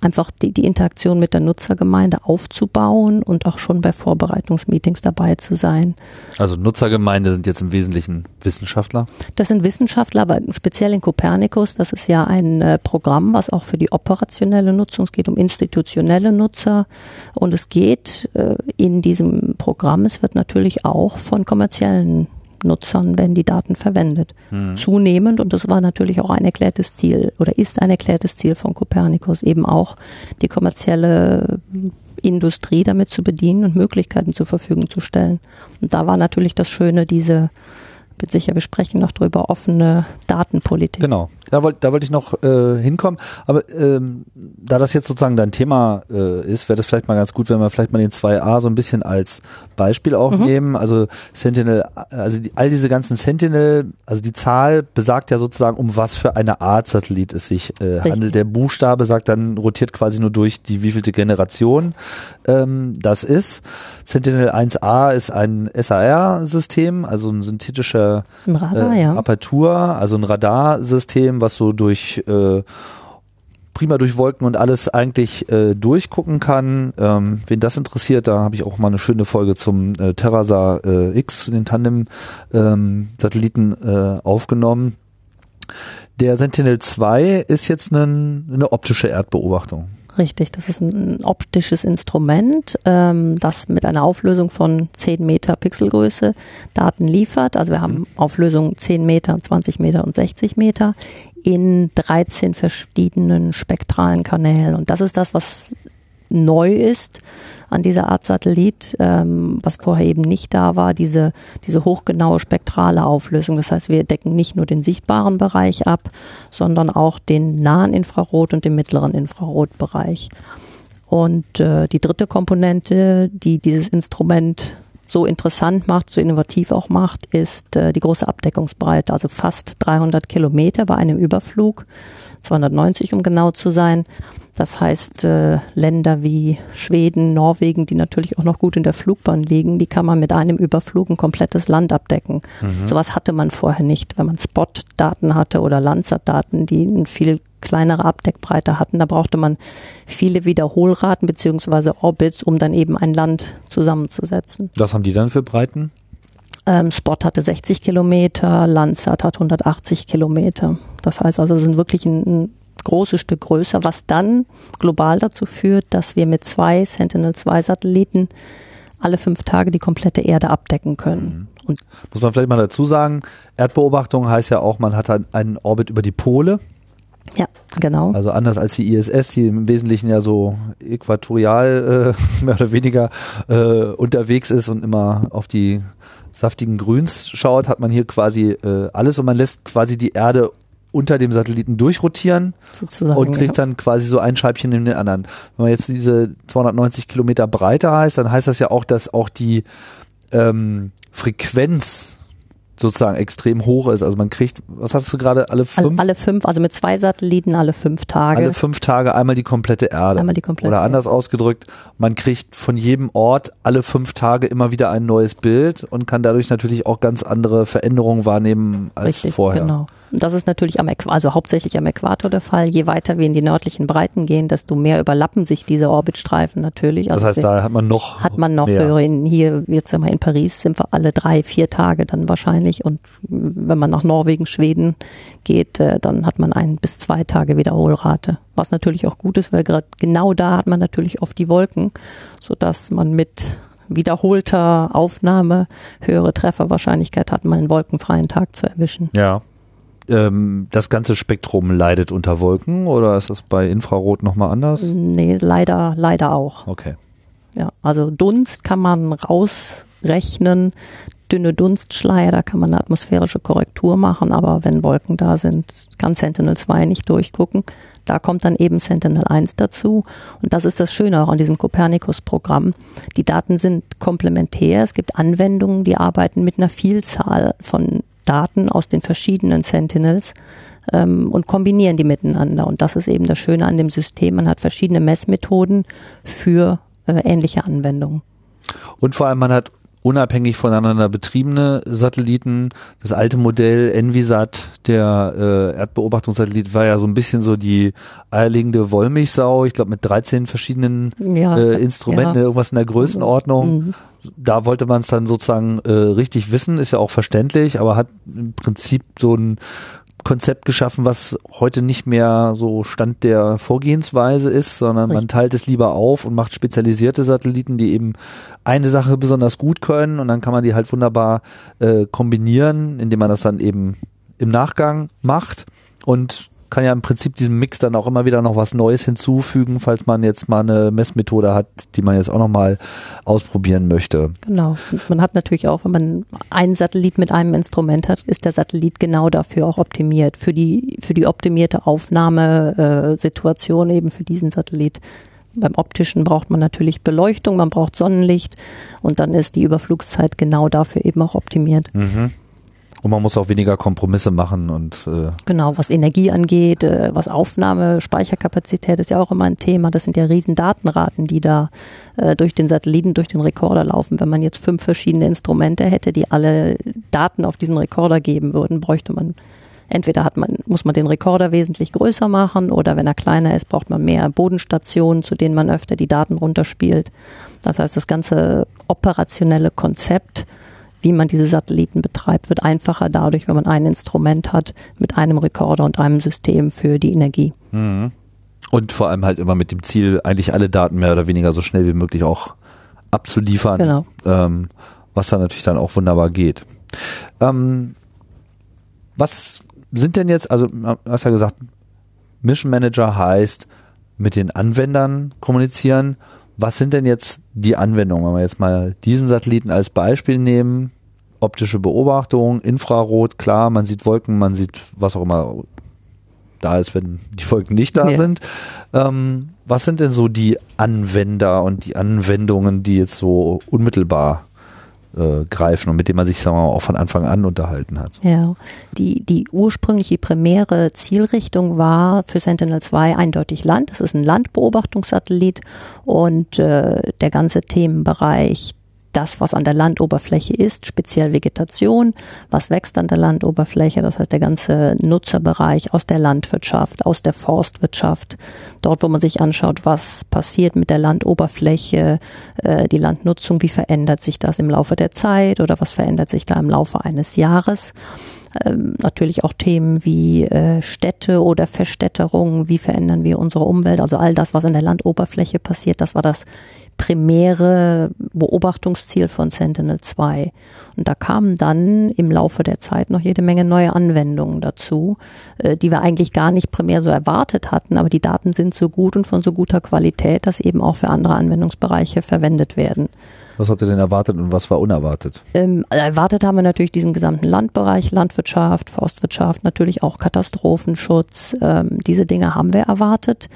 einfach die, die Interaktion mit der Nutzergemeinde aufzubauen und auch schon bei Vorbereitungsmeetings dabei zu sein. Also Nutzergemeinde sind jetzt im Wesentlichen Wissenschaftler. Das sind Wissenschaftler, aber speziell in Copernicus, das ist ja ein äh, Programm, was auch für die operationelle Nutzung, es geht um institutionelle Nutzer und es geht äh, in diesem Programm, es wird natürlich auch von kommerziellen Nutzern werden die Daten verwendet. Hm. Zunehmend, und das war natürlich auch ein erklärtes Ziel oder ist ein erklärtes Ziel von Copernicus, eben auch die kommerzielle Industrie damit zu bedienen und Möglichkeiten zur Verfügung zu stellen. Und da war natürlich das Schöne, diese, bin sicher, wir sprechen noch drüber, offene Datenpolitik. Genau. Da wollte da wollte ich noch äh, hinkommen. Aber ähm, da das jetzt sozusagen dein Thema äh, ist, wäre das vielleicht mal ganz gut, wenn wir vielleicht mal den 2a so ein bisschen als Beispiel auch Mhm. nehmen. Also Sentinel, also die, all diese ganzen Sentinel, also die Zahl besagt ja sozusagen, um was für eine Art Satellit es sich äh, handelt. Der Buchstabe sagt dann, rotiert quasi nur durch die wievielte Generation ähm, das ist. Sentinel 1a ist ein SAR-System, also ein synthetischer Ein Radar, äh, ja. Apertur, also ein Radarsystem, was so durch äh, prima durch Wolken und alles eigentlich äh, durchgucken kann. Ähm, wen das interessiert, da habe ich auch mal eine schöne Folge zum äh, Terrasar äh, X, den Tandem ähm, äh, aufgenommen. Der Sentinel 2 ist jetzt ein, eine optische Erdbeobachtung. Richtig, das ist ein optisches Instrument, ähm, das mit einer Auflösung von 10 Meter Pixelgröße Daten liefert. Also wir haben Auflösung 10 Meter, 20 Meter und 60 Meter in 13 verschiedenen spektralen Kanälen. Und das ist das, was neu ist an dieser Art Satellit, ähm, was vorher eben nicht da war, diese, diese hochgenaue spektrale Auflösung. Das heißt, wir decken nicht nur den sichtbaren Bereich ab, sondern auch den nahen Infrarot- und den mittleren Infrarotbereich. Und äh, die dritte Komponente, die dieses Instrument so interessant macht, so innovativ auch macht, ist äh, die große Abdeckungsbreite, also fast 300 Kilometer bei einem Überflug, 290 um genau zu sein. Das heißt, äh, Länder wie Schweden, Norwegen, die natürlich auch noch gut in der Flugbahn liegen, die kann man mit einem Überflug ein komplettes Land abdecken. Mhm. Sowas hatte man vorher nicht. Wenn man Spot-Daten hatte oder Landsat-Daten, die eine viel kleinere Abdeckbreite hatten, da brauchte man viele Wiederholraten beziehungsweise Orbits, um dann eben ein Land zusammenzusetzen. Was haben die dann für Breiten? Ähm, Spot hatte 60 Kilometer, Landsat hat 180 Kilometer. Das heißt also, es sind wirklich ein, ein großes Stück größer, was dann global dazu führt, dass wir mit zwei Sentinel-2-Satelliten alle fünf Tage die komplette Erde abdecken können. Mhm. Und Muss man vielleicht mal dazu sagen, Erdbeobachtung heißt ja auch, man hat einen Orbit über die Pole. Ja, genau. Also anders als die ISS, die im Wesentlichen ja so äquatorial äh, mehr oder weniger äh, unterwegs ist und immer auf die saftigen Grüns schaut, hat man hier quasi äh, alles und man lässt quasi die Erde unter dem Satelliten durchrotieren Sozusagen, und kriegt ja. dann quasi so ein Scheibchen in den anderen. Wenn man jetzt diese 290 Kilometer Breite heißt, dann heißt das ja auch, dass auch die ähm, Frequenz sozusagen extrem hoch ist. Also man kriegt, was hast du gerade, alle fünf? Alle fünf, also mit zwei Satelliten alle fünf Tage. Alle fünf Tage einmal die komplette Erde. Einmal die komplette Oder anders Erde. ausgedrückt, man kriegt von jedem Ort alle fünf Tage immer wieder ein neues Bild und kann dadurch natürlich auch ganz andere Veränderungen wahrnehmen als Richtig, vorher. Genau. Und das ist natürlich am Äquator, also hauptsächlich am Äquator der Fall. Je weiter wir in die nördlichen Breiten gehen, desto mehr überlappen sich diese Orbitstreifen natürlich. Also das heißt, da hat man noch hat man noch mehr. In, hier jetzt sind wir in Paris sind wir alle drei vier Tage dann wahrscheinlich und wenn man nach Norwegen, Schweden geht, äh, dann hat man ein bis zwei Tage Wiederholrate. Was natürlich auch gut ist, weil gerade genau da hat man natürlich oft die Wolken, so dass man mit wiederholter Aufnahme höhere Trefferwahrscheinlichkeit hat, mal einen wolkenfreien Tag zu erwischen. Ja ähm, das ganze Spektrum leidet unter Wolken oder ist das bei Infrarot nochmal anders? Nee, leider, leider auch. Okay. Ja, also Dunst kann man rausrechnen, dünne Dunstschleier, da kann man eine atmosphärische Korrektur machen, aber wenn Wolken da sind, kann Sentinel-2 nicht durchgucken. Da kommt dann eben Sentinel-1 dazu. Und das ist das Schöne auch an diesem Copernicus-Programm. Die Daten sind komplementär. Es gibt Anwendungen, die arbeiten mit einer Vielzahl von Daten aus den verschiedenen Sentinels ähm, und kombinieren die miteinander. Und das ist eben das Schöne an dem System. Man hat verschiedene Messmethoden für äh, ähnliche Anwendungen. Und vor allem, man hat unabhängig voneinander betriebene Satelliten. Das alte Modell Envisat, der äh, Erdbeobachtungssatellit, war ja so ein bisschen so die eierlegende Wollmilchsau. Ich glaube mit 13 verschiedenen ja, äh, Instrumenten, ja. irgendwas in der Größenordnung. Mhm. Da wollte man es dann sozusagen äh, richtig wissen, ist ja auch verständlich, aber hat im Prinzip so ein Konzept geschaffen, was heute nicht mehr so Stand der Vorgehensweise ist, sondern man teilt es lieber auf und macht spezialisierte Satelliten, die eben eine Sache besonders gut können. Und dann kann man die halt wunderbar äh, kombinieren, indem man das dann eben im Nachgang macht. Und kann ja im Prinzip diesem Mix dann auch immer wieder noch was Neues hinzufügen, falls man jetzt mal eine Messmethode hat, die man jetzt auch nochmal ausprobieren möchte. Genau. Und man hat natürlich auch, wenn man einen Satellit mit einem Instrument hat, ist der Satellit genau dafür auch optimiert, für die, für die optimierte Aufnahmesituation eben für diesen Satellit. Beim optischen braucht man natürlich Beleuchtung, man braucht Sonnenlicht und dann ist die Überflugszeit genau dafür eben auch optimiert. Mhm. Und man muss auch weniger Kompromisse machen und äh genau, was Energie angeht, äh, was Aufnahme, Speicherkapazität ist ja auch immer ein Thema. Das sind ja riesen Datenraten, die da äh, durch den Satelliten, durch den Rekorder laufen. Wenn man jetzt fünf verschiedene Instrumente hätte, die alle Daten auf diesen Rekorder geben würden, bräuchte man entweder hat man, muss man den Rekorder wesentlich größer machen oder wenn er kleiner ist, braucht man mehr Bodenstationen, zu denen man öfter die Daten runterspielt. Das heißt, das ganze operationelle Konzept wie man diese Satelliten betreibt, wird einfacher dadurch, wenn man ein Instrument hat mit einem Rekorder und einem System für die Energie. Mhm. Und vor allem halt immer mit dem Ziel, eigentlich alle Daten mehr oder weniger so schnell wie möglich auch abzuliefern. Genau. Ähm, was dann natürlich dann auch wunderbar geht. Ähm, was sind denn jetzt, also du hast ja gesagt, Mission Manager heißt mit den Anwendern kommunizieren was sind denn jetzt die Anwendungen, wenn wir jetzt mal diesen Satelliten als Beispiel nehmen? Optische Beobachtung, Infrarot, klar, man sieht Wolken, man sieht was auch immer da ist, wenn die Wolken nicht da ja. sind. Ähm, was sind denn so die Anwender und die Anwendungen, die jetzt so unmittelbar äh, greifen und mit dem man sich sagen wir mal, auch von Anfang an unterhalten hat. Ja, die, die ursprüngliche primäre Zielrichtung war für Sentinel-2 eindeutig Land. Es ist ein Landbeobachtungssatellit und äh, der ganze Themenbereich das, was an der Landoberfläche ist, speziell Vegetation, was wächst an der Landoberfläche, das heißt der ganze Nutzerbereich aus der Landwirtschaft, aus der Forstwirtschaft, dort, wo man sich anschaut, was passiert mit der Landoberfläche, äh, die Landnutzung, wie verändert sich das im Laufe der Zeit oder was verändert sich da im Laufe eines Jahres. Ähm, natürlich auch Themen wie äh, Städte oder Verstädterung, wie verändern wir unsere Umwelt, also all das, was an der Landoberfläche passiert, das war das primäre Beobachtungsziel von Sentinel-2. Und da kamen dann im Laufe der Zeit noch jede Menge neue Anwendungen dazu, äh, die wir eigentlich gar nicht primär so erwartet hatten, aber die Daten sind so gut und von so guter Qualität, dass eben auch für andere Anwendungsbereiche verwendet werden. Was habt ihr denn erwartet und was war unerwartet? Ähm, erwartet haben wir natürlich diesen gesamten Landbereich, Landwirtschaft, Forstwirtschaft, natürlich auch Katastrophenschutz. Ähm, diese Dinge haben wir erwartet.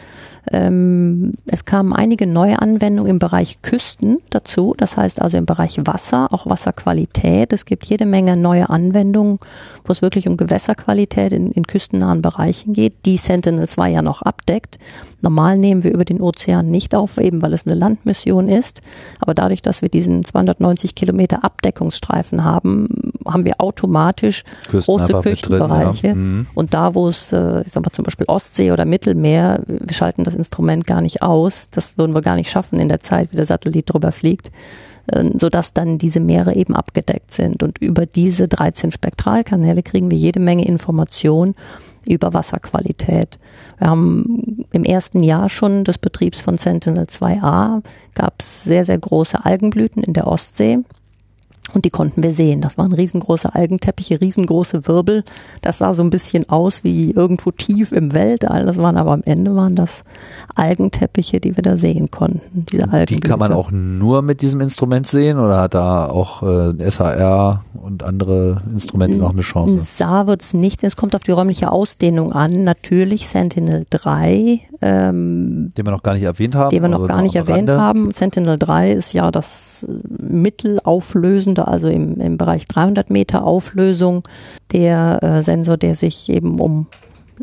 Ähm, es kamen einige neue Anwendungen im Bereich Küsten dazu, das heißt also im Bereich Wasser, auch Wasserqualität. Es gibt jede Menge neue Anwendungen, wo es wirklich um Gewässerqualität in, in küstennahen Bereichen geht, die Sentinel-2 ja noch abdeckt. Normal nehmen wir über den Ozean nicht auf, eben weil es eine Landmission ist. Aber dadurch, dass wir diesen 290 Kilometer Abdeckungsstreifen haben, haben wir automatisch große Küstenbereiche. Drin, ja. mhm. Und da, wo es, äh, ich sag mal zum Beispiel Ostsee oder Mittelmeer, wir schalten das Instrument gar nicht aus. Das würden wir gar nicht schaffen in der Zeit, wie der Satellit drüber fliegt sodass dann diese Meere eben abgedeckt sind. Und über diese 13 Spektralkanäle kriegen wir jede Menge Informationen über Wasserqualität. Wir haben im ersten Jahr schon des Betriebs von Sentinel 2a gab es sehr, sehr große Algenblüten in der Ostsee. Und die konnten wir sehen. Das waren riesengroße Algenteppiche, riesengroße Wirbel. Das sah so ein bisschen aus wie irgendwo tief im Weltall. Das waren aber am Ende waren das Algenteppiche, die wir da sehen konnten. Diese Algen die kann man auch nur mit diesem Instrument sehen oder hat da auch äh, SAR und andere Instrumente noch eine Chance? SAR wird es nicht. Es kommt auf die räumliche Ausdehnung an. Natürlich Sentinel 3. Ähm, den wir noch gar nicht erwähnt haben. Den wir noch also gar nicht erwähnt Rande. haben. Sentinel 3 ist ja das mittelauflösende Stunde, also im, im Bereich 300 Meter Auflösung. Der äh, Sensor, der sich eben um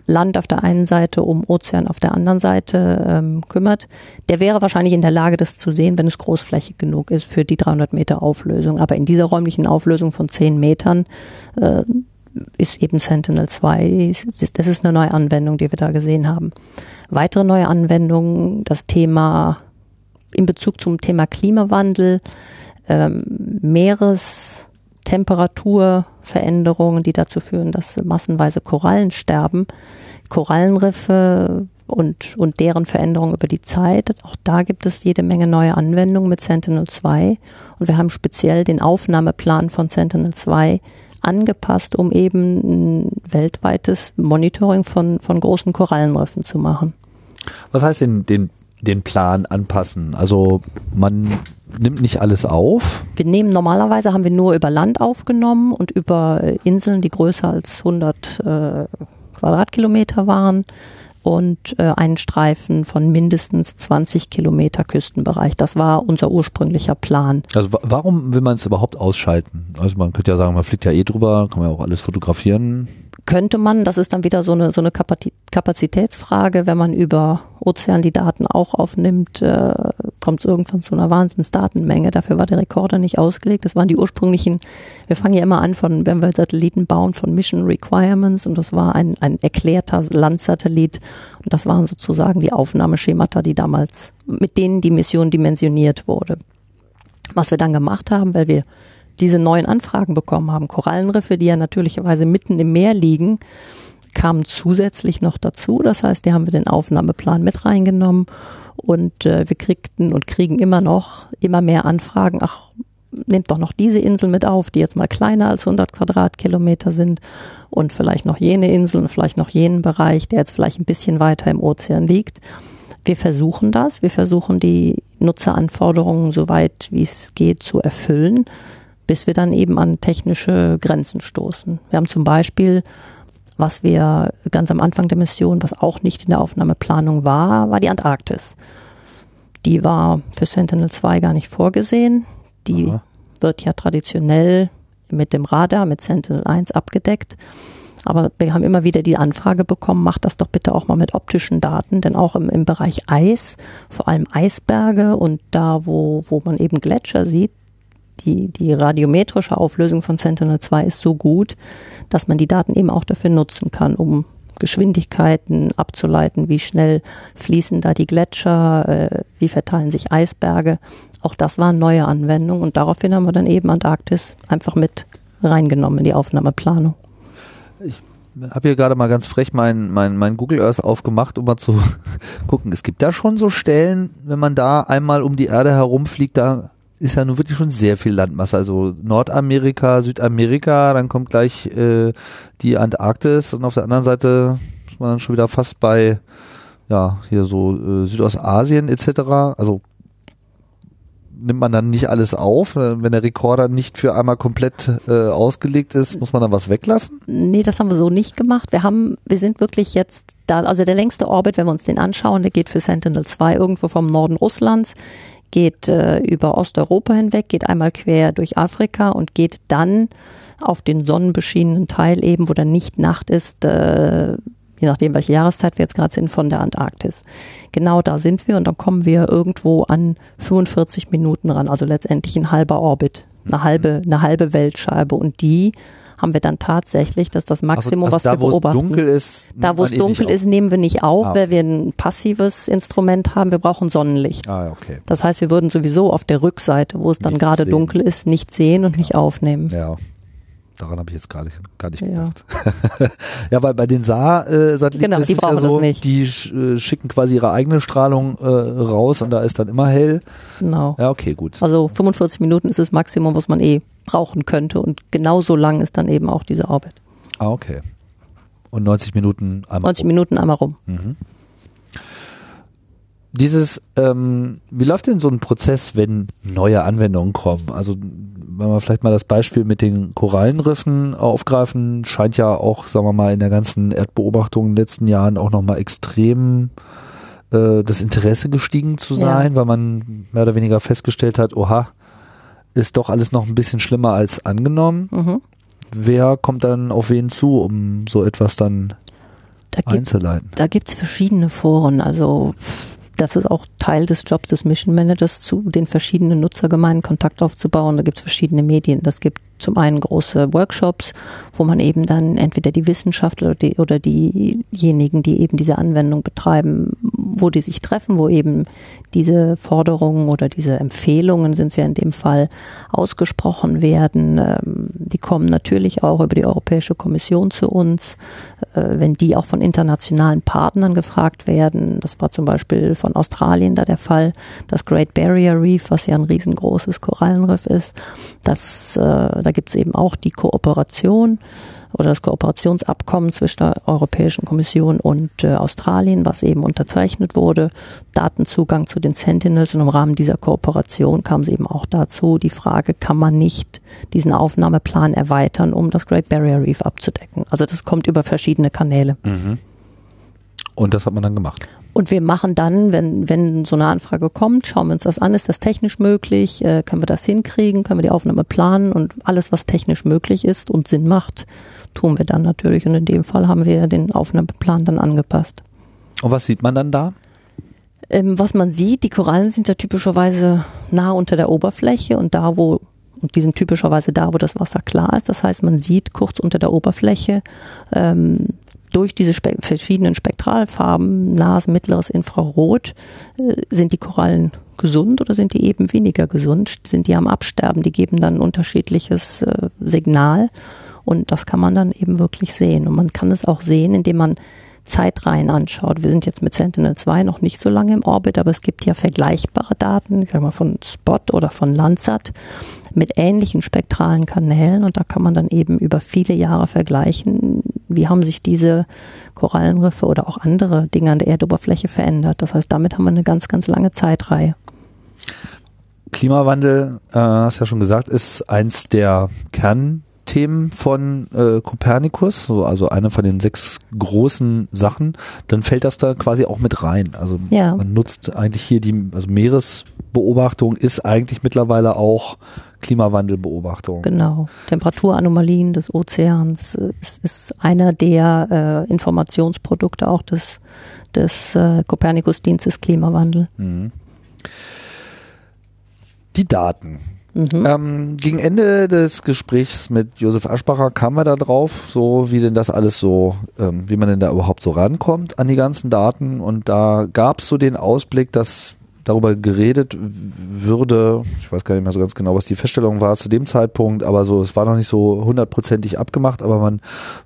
Land auf der einen Seite, um Ozean auf der anderen Seite ähm, kümmert, der wäre wahrscheinlich in der Lage, das zu sehen, wenn es großflächig genug ist für die 300 Meter Auflösung. Aber in dieser räumlichen Auflösung von 10 Metern äh, ist eben Sentinel 2, das ist eine neue Anwendung, die wir da gesehen haben. Weitere neue Anwendungen, das Thema in Bezug zum Thema Klimawandel, ähm, Meerestemperaturveränderungen, die dazu führen, dass massenweise Korallen sterben, Korallenriffe und, und deren Veränderung über die Zeit. Auch da gibt es jede Menge neue Anwendungen mit Sentinel-2 und wir haben speziell den Aufnahmeplan von Sentinel-2 angepasst, um eben ein weltweites Monitoring von, von großen Korallenriffen zu machen. Was heißt denn den, den Plan anpassen? Also man nimmt nicht alles auf? Wir nehmen normalerweise haben wir nur über Land aufgenommen und über Inseln, die größer als 100 äh, Quadratkilometer waren und äh, einen Streifen von mindestens 20 Kilometer Küstenbereich. Das war unser ursprünglicher Plan. Also warum will man es überhaupt ausschalten? Also man könnte ja sagen, man fliegt ja eh drüber, kann man ja auch alles fotografieren könnte man, das ist dann wieder so eine, so eine Kapazitätsfrage, wenn man über Ozean die Daten auch aufnimmt, äh, kommt es irgendwann zu einer Wahnsinnsdatenmenge. Dafür war der Rekorder nicht ausgelegt. Das waren die ursprünglichen, wir fangen ja immer an von, wenn wir Satelliten bauen, von Mission Requirements und das war ein, ein erklärter Landsatellit und das waren sozusagen die Aufnahmeschemata, die damals, mit denen die Mission dimensioniert wurde. Was wir dann gemacht haben, weil wir diese neuen Anfragen bekommen haben. Korallenriffe, die ja natürlicherweise mitten im Meer liegen, kamen zusätzlich noch dazu. Das heißt, die haben wir den Aufnahmeplan mit reingenommen und äh, wir kriegten und kriegen immer noch immer mehr Anfragen. Ach, nehmt doch noch diese Insel mit auf, die jetzt mal kleiner als 100 Quadratkilometer sind und vielleicht noch jene Insel und vielleicht noch jenen Bereich, der jetzt vielleicht ein bisschen weiter im Ozean liegt. Wir versuchen das. Wir versuchen die Nutzeranforderungen so weit wie es geht zu erfüllen bis wir dann eben an technische Grenzen stoßen. Wir haben zum Beispiel, was wir ganz am Anfang der Mission, was auch nicht in der Aufnahmeplanung war, war die Antarktis. Die war für Sentinel-2 gar nicht vorgesehen. Die Aha. wird ja traditionell mit dem Radar, mit Sentinel-1 abgedeckt. Aber wir haben immer wieder die Anfrage bekommen, macht das doch bitte auch mal mit optischen Daten, denn auch im, im Bereich Eis, vor allem Eisberge und da, wo, wo man eben Gletscher sieht, die, die radiometrische Auflösung von Sentinel-2 ist so gut, dass man die Daten eben auch dafür nutzen kann, um Geschwindigkeiten abzuleiten, wie schnell fließen da die Gletscher, äh, wie verteilen sich Eisberge. Auch das waren neue Anwendungen und daraufhin haben wir dann eben Antarktis einfach mit reingenommen in die Aufnahmeplanung. Ich habe hier gerade mal ganz frech mein, mein, mein Google Earth aufgemacht, um mal zu gucken. Es gibt da schon so Stellen, wenn man da einmal um die Erde herumfliegt, da ist ja nun wirklich schon sehr viel Landmasse. Also Nordamerika, Südamerika, dann kommt gleich äh, die Antarktis und auf der anderen Seite ist man dann schon wieder fast bei, ja, hier so äh, Südostasien etc. Also nimmt man dann nicht alles auf? Wenn der Rekorder nicht für einmal komplett äh, ausgelegt ist, muss man dann was weglassen? Nee, das haben wir so nicht gemacht. Wir haben, wir sind wirklich jetzt da, also der längste Orbit, wenn wir uns den anschauen, der geht für Sentinel-2 irgendwo vom Norden Russlands geht äh, über Osteuropa hinweg, geht einmal quer durch Afrika und geht dann auf den sonnenbeschienenen Teil eben, wo dann nicht Nacht ist, äh, je nachdem, welche Jahreszeit wir jetzt gerade sind, von der Antarktis. Genau da sind wir und dann kommen wir irgendwo an 45 Minuten ran, also letztendlich ein halber Orbit, eine halbe, eine halbe Weltscheibe und die haben wir dann tatsächlich, dass das Maximum, also, also was da, wir beobachten. Dunkel ist, da, wo es dunkel ist, nehmen wir nicht auf, ah. weil wir ein passives Instrument haben. Wir brauchen Sonnenlicht. Ah, okay. Das heißt, wir würden sowieso auf der Rückseite, wo es dann gerade dunkel ist, nicht sehen und nicht aufnehmen. Ja. Daran habe ich jetzt gar nicht, gar nicht gedacht. Ja, ja weil bei den Saar-Satelliten genau, ist es ja so, die äh, schicken quasi ihre eigene Strahlung äh, raus und da ist dann immer hell. Genau. Ja, okay, gut. Also 45 Minuten ist das Maximum, was man eh brauchen könnte und genauso lang ist dann eben auch diese Orbit. Ah, okay. Und 90 Minuten einmal 90 rum. Minuten einmal rum. Mhm. Dieses, ähm, wie läuft denn so ein Prozess, wenn neue Anwendungen kommen? Also wenn wir vielleicht mal das Beispiel mit den Korallenriffen aufgreifen, scheint ja auch, sagen wir mal, in der ganzen Erdbeobachtung in den letzten Jahren auch nochmal extrem äh, das Interesse gestiegen zu sein, ja. weil man mehr oder weniger festgestellt hat, oha, ist doch alles noch ein bisschen schlimmer als angenommen. Mhm. Wer kommt dann auf wen zu, um so etwas dann da einzuleiten? da gibt es verschiedene Foren, also das ist auch Teil des Jobs des Mission Managers, zu den verschiedenen Nutzergemeinden Kontakt aufzubauen. Da gibt es verschiedene Medien. Das gibt zum einen große Workshops, wo man eben dann entweder die Wissenschaftler oder, die, oder diejenigen, die eben diese Anwendung betreiben, wo die sich treffen, wo eben diese Forderungen oder diese Empfehlungen sind es ja in dem Fall ausgesprochen werden. Ähm, die kommen natürlich auch über die Europäische Kommission zu uns, äh, wenn die auch von internationalen Partnern gefragt werden. Das war zum Beispiel von Australien da der Fall. Das Great Barrier Reef, was ja ein riesengroßes Korallenriff ist, das, äh, da gibt es eben auch die Kooperation oder das Kooperationsabkommen zwischen der Europäischen Kommission und äh, Australien, was eben unterzeichnet wurde, Datenzugang zu den Sentinels und im Rahmen dieser Kooperation kam es eben auch dazu, die Frage, kann man nicht diesen Aufnahmeplan erweitern, um das Great Barrier Reef abzudecken? Also das kommt über verschiedene Kanäle. Mhm. Und das hat man dann gemacht. Und wir machen dann, wenn, wenn so eine Anfrage kommt, schauen wir uns das an, ist das technisch möglich, äh, können wir das hinkriegen, können wir die Aufnahme planen und alles, was technisch möglich ist und Sinn macht, tun wir dann natürlich. Und in dem Fall haben wir den Aufnahmeplan dann angepasst. Und was sieht man dann da? Ähm, was man sieht, die Korallen sind ja typischerweise nah unter der Oberfläche und da, wo und die sind typischerweise da, wo das Wasser klar ist. Das heißt, man sieht kurz unter der Oberfläche ähm, durch diese spe verschiedenen Spektralfarben, nahes, mittleres Infrarot, äh, sind die Korallen gesund oder sind die eben weniger gesund? Sind die am Absterben? Die geben dann ein unterschiedliches äh, Signal und das kann man dann eben wirklich sehen. Und man kann es auch sehen, indem man Zeitreihen anschaut. Wir sind jetzt mit Sentinel-2 noch nicht so lange im Orbit, aber es gibt ja vergleichbare Daten, ich sag mal von Spot oder von Landsat mit ähnlichen spektralen Kanälen und da kann man dann eben über viele Jahre vergleichen, wie haben sich diese Korallenriffe oder auch andere Dinge an der Erdoberfläche verändert. Das heißt, damit haben wir eine ganz, ganz lange Zeitreihe. Klimawandel, äh, hast ja schon gesagt, ist eins der Kern Themen von äh, Kopernikus, so, also eine von den sechs großen Sachen, dann fällt das da quasi auch mit rein. Also ja. man nutzt eigentlich hier die also Meeres Beobachtung ist eigentlich mittlerweile auch Klimawandelbeobachtung. Genau. Temperaturanomalien des Ozeans ist, ist einer der äh, Informationsprodukte auch des, des äh, Kopernikus-Dienstes Klimawandel. Mhm. Die Daten. Mhm. Ähm, gegen Ende des Gesprächs mit Josef Aschbacher kamen wir da drauf, so wie denn das alles so, ähm, wie man denn da überhaupt so rankommt an die ganzen Daten. Und da gab es so den Ausblick, dass darüber geredet würde, ich weiß gar nicht mehr so ganz genau, was die Feststellung war zu dem Zeitpunkt, aber so, es war noch nicht so hundertprozentig abgemacht, aber man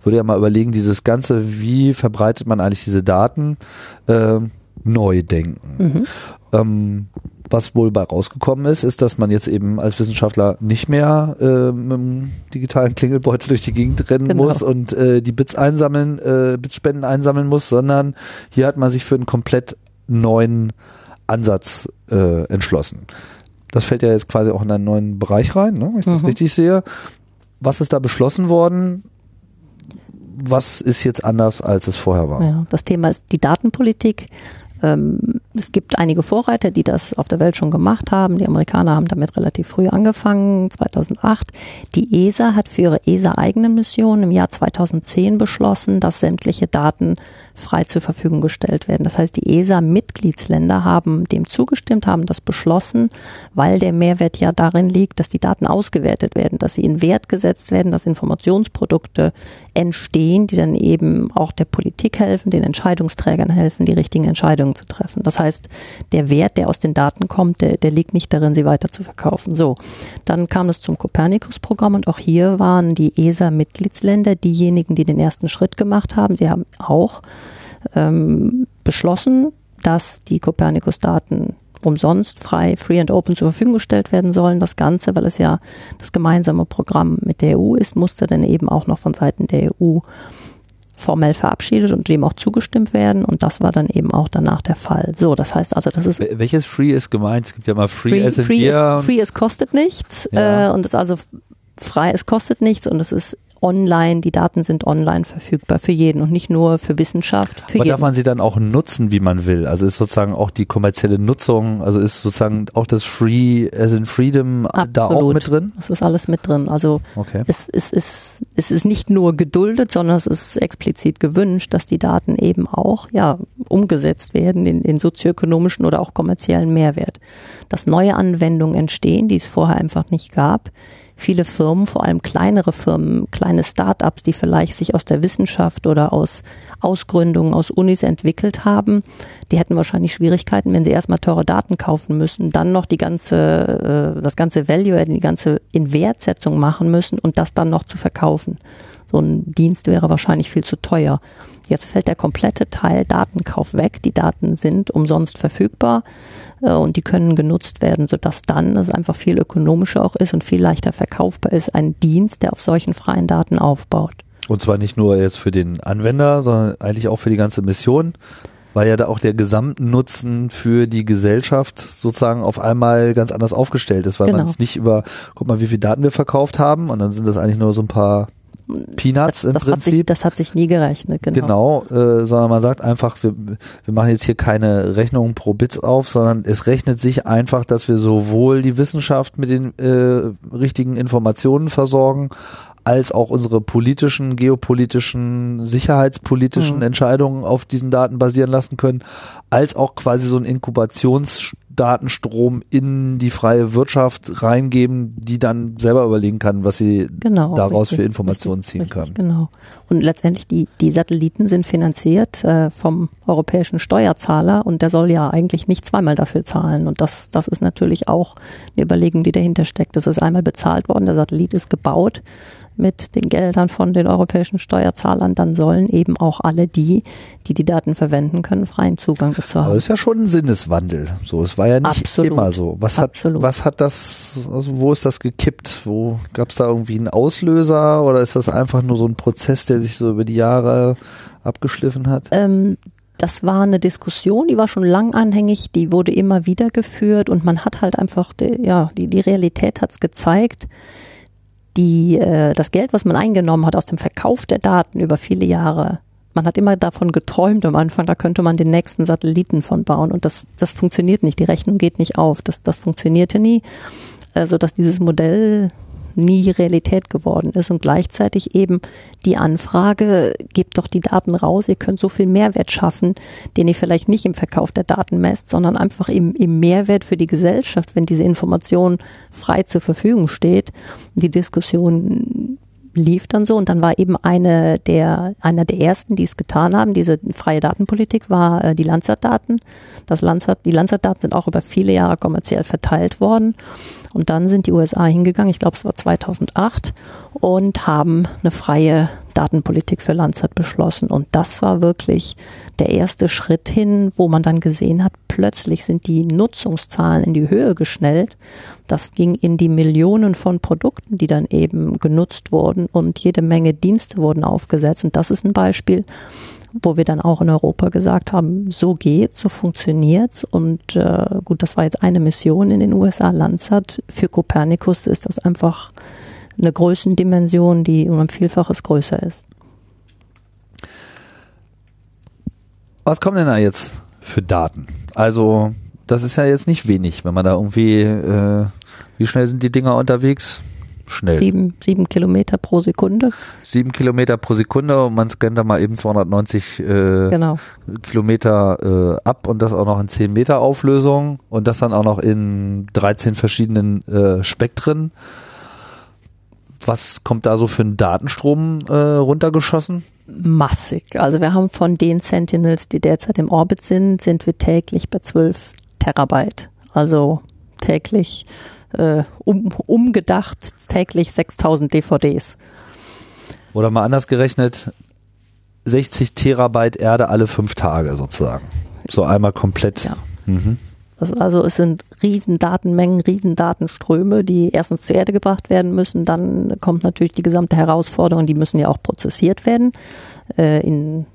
würde ja mal überlegen, dieses Ganze, wie verbreitet man eigentlich diese Daten, äh, neu denken. Mhm. Ähm, was wohl bei rausgekommen ist, ist, dass man jetzt eben als Wissenschaftler nicht mehr äh, mit dem digitalen Klingelbeutel durch die Gegend rennen genau. muss und äh, die Bits einsammeln, äh, Bitsspenden einsammeln muss, sondern hier hat man sich für einen komplett neuen Ansatz äh, entschlossen. Das fällt ja jetzt quasi auch in einen neuen Bereich rein, ne, wenn ich das mhm. richtig sehe. Was ist da beschlossen worden? Was ist jetzt anders, als es vorher war? Ja, das Thema ist die Datenpolitik. Ähm, es gibt einige Vorreiter, die das auf der Welt schon gemacht haben. Die Amerikaner haben damit relativ früh angefangen, 2008. Die ESA hat für ihre ESA-eigene Mission im Jahr 2010 beschlossen, dass sämtliche Daten frei zur Verfügung gestellt werden. Das heißt, die ESA-Mitgliedsländer haben dem zugestimmt, haben das beschlossen, weil der Mehrwert ja darin liegt, dass die Daten ausgewertet werden, dass sie in Wert gesetzt werden, dass Informationsprodukte entstehen, die dann eben auch der Politik helfen, den Entscheidungsträgern helfen, die richtigen Entscheidungen zu treffen. Das heißt, der Wert, der aus den Daten kommt, der, der liegt nicht darin, sie weiter zu verkaufen. So, dann kam es zum Copernicus-Programm und auch hier waren die ESA-Mitgliedsländer diejenigen, die den ersten Schritt gemacht haben. Sie haben auch ähm, beschlossen, dass die Copernicus-Daten umsonst, frei, free and open zur Verfügung gestellt werden sollen. Das Ganze, weil es ja das gemeinsame Programm mit der EU ist, musste dann eben auch noch von Seiten der EU formell verabschiedet und dem auch zugestimmt werden und das war dann eben auch danach der Fall. So, das heißt also, das ist welches Free ist gemeint? Es gibt ja mal Free, free as free, ist, free es kostet nichts ja. äh, und es ist also frei, es kostet nichts und es ist online, die Daten sind online verfügbar für jeden und nicht nur für Wissenschaft. Für Aber jeden. darf man sie dann auch nutzen, wie man will? Also ist sozusagen auch die kommerzielle Nutzung, also ist sozusagen auch das Free as in Freedom Absolut. da auch mit drin? Das ist alles mit drin. Also okay. es, es, es, es ist nicht nur geduldet, sondern es ist explizit gewünscht, dass die Daten eben auch ja, umgesetzt werden in, in sozioökonomischen oder auch kommerziellen Mehrwert. Dass neue Anwendungen entstehen, die es vorher einfach nicht gab viele Firmen, vor allem kleinere Firmen, kleine Start-ups, die vielleicht sich aus der Wissenschaft oder aus Ausgründungen, aus Unis entwickelt haben, die hätten wahrscheinlich Schwierigkeiten, wenn sie erstmal teure Daten kaufen müssen, dann noch die ganze, äh, das ganze Value, die ganze Inwertsetzung machen müssen und das dann noch zu verkaufen. So ein Dienst wäre wahrscheinlich viel zu teuer. Jetzt fällt der komplette Teil Datenkauf weg. Die Daten sind umsonst verfügbar äh, und die können genutzt werden, sodass dann es einfach viel ökonomischer auch ist und viel leichter verkaufbar ist, ein Dienst, der auf solchen freien Daten aufbaut. Und zwar nicht nur jetzt für den Anwender, sondern eigentlich auch für die ganze Mission, weil ja da auch der Gesamtnutzen für die Gesellschaft sozusagen auf einmal ganz anders aufgestellt ist, weil genau. man es nicht über, guck mal, wie viele Daten wir verkauft haben und dann sind das eigentlich nur so ein paar Peanuts das, im das Prinzip. Hat sich, das hat sich nie gerechnet, genau. Genau, äh, sondern man sagt einfach, wir, wir machen jetzt hier keine Rechnung pro Bit auf, sondern es rechnet sich einfach, dass wir sowohl die Wissenschaft mit den äh, richtigen Informationen versorgen, als auch unsere politischen, geopolitischen, sicherheitspolitischen mhm. Entscheidungen auf diesen Daten basieren lassen können, als auch quasi so ein Inkubations Datenstrom in die freie Wirtschaft reingeben, die dann selber überlegen kann, was sie genau, daraus richtig, für Informationen ziehen richtig, kann. Genau. Und letztendlich die, die Satelliten sind finanziert äh, vom europäischen Steuerzahler und der soll ja eigentlich nicht zweimal dafür zahlen. Und das, das ist natürlich auch eine Überlegung, die dahinter steckt. Das ist einmal bezahlt worden, der Satellit ist gebaut mit den Geldern von den europäischen Steuerzahlern, dann sollen eben auch alle die, die die Daten verwenden können, freien Zugang dazu haben. Aber das ist ja schon ein Sinneswandel. So, es war ja nicht Absolut. immer so. Was hat, Absolut. was hat das, also wo ist das gekippt? Wo gab es da irgendwie einen Auslöser oder ist das einfach nur so ein Prozess, der sich so über die Jahre abgeschliffen hat? Ähm, das war eine Diskussion, die war schon lang anhängig, die wurde immer wieder geführt und man hat halt einfach, die, ja, die, die Realität hat's gezeigt die, äh, das Geld, was man eingenommen hat aus dem Verkauf der Daten über viele Jahre, man hat immer davon geträumt am Anfang, da könnte man den nächsten Satelliten von bauen und das, das funktioniert nicht, die Rechnung geht nicht auf, das, das funktionierte nie, also dass dieses Modell nie Realität geworden ist und gleichzeitig eben die Anfrage, gebt doch die Daten raus, ihr könnt so viel Mehrwert schaffen, den ihr vielleicht nicht im Verkauf der Daten messt, sondern einfach im, im Mehrwert für die Gesellschaft, wenn diese Information frei zur Verfügung steht. Die Diskussion lief dann so und dann war eben eine der, einer der ersten, die es getan haben, diese freie Datenpolitik, war äh, die Landsat-Daten. Das Landsat, die Landsat-Daten sind auch über viele Jahre kommerziell verteilt worden und dann sind die USA hingegangen, ich glaube es war 2008 und haben eine freie Datenpolitik für Landsat beschlossen. Und das war wirklich der erste Schritt hin, wo man dann gesehen hat, plötzlich sind die Nutzungszahlen in die Höhe geschnellt. Das ging in die Millionen von Produkten, die dann eben genutzt wurden und jede Menge Dienste wurden aufgesetzt. Und das ist ein Beispiel, wo wir dann auch in Europa gesagt haben, so geht's, so funktioniert's. Und äh, gut, das war jetzt eine Mission in den USA, Landsat. Für Copernicus ist das einfach eine Größendimension, die um ein Vielfaches größer ist. Was kommen denn da jetzt für Daten? Also, das ist ja jetzt nicht wenig, wenn man da irgendwie, äh, wie schnell sind die Dinger unterwegs? Schnell. Sieben, sieben Kilometer pro Sekunde. Sieben Kilometer pro Sekunde und man scannt da mal eben 290 äh, Genau. Kilometer äh, ab und das auch noch in 10 Meter Auflösung und das dann auch noch in 13 verschiedenen äh, Spektren. Was kommt da so für einen Datenstrom äh, runtergeschossen? Massig. Also wir haben von den Sentinels, die derzeit im Orbit sind, sind wir täglich bei 12 Terabyte. Also täglich äh, um, umgedacht, täglich 6000 DVDs. Oder mal anders gerechnet, 60 Terabyte Erde alle fünf Tage sozusagen. So einmal komplett. Ja. Mhm. Das, also es sind riesen Datenmengen, riesen Datenströme, die erstens zur Erde gebracht werden müssen. Dann kommt natürlich die gesamte Herausforderung, die müssen ja auch prozessiert werden äh, in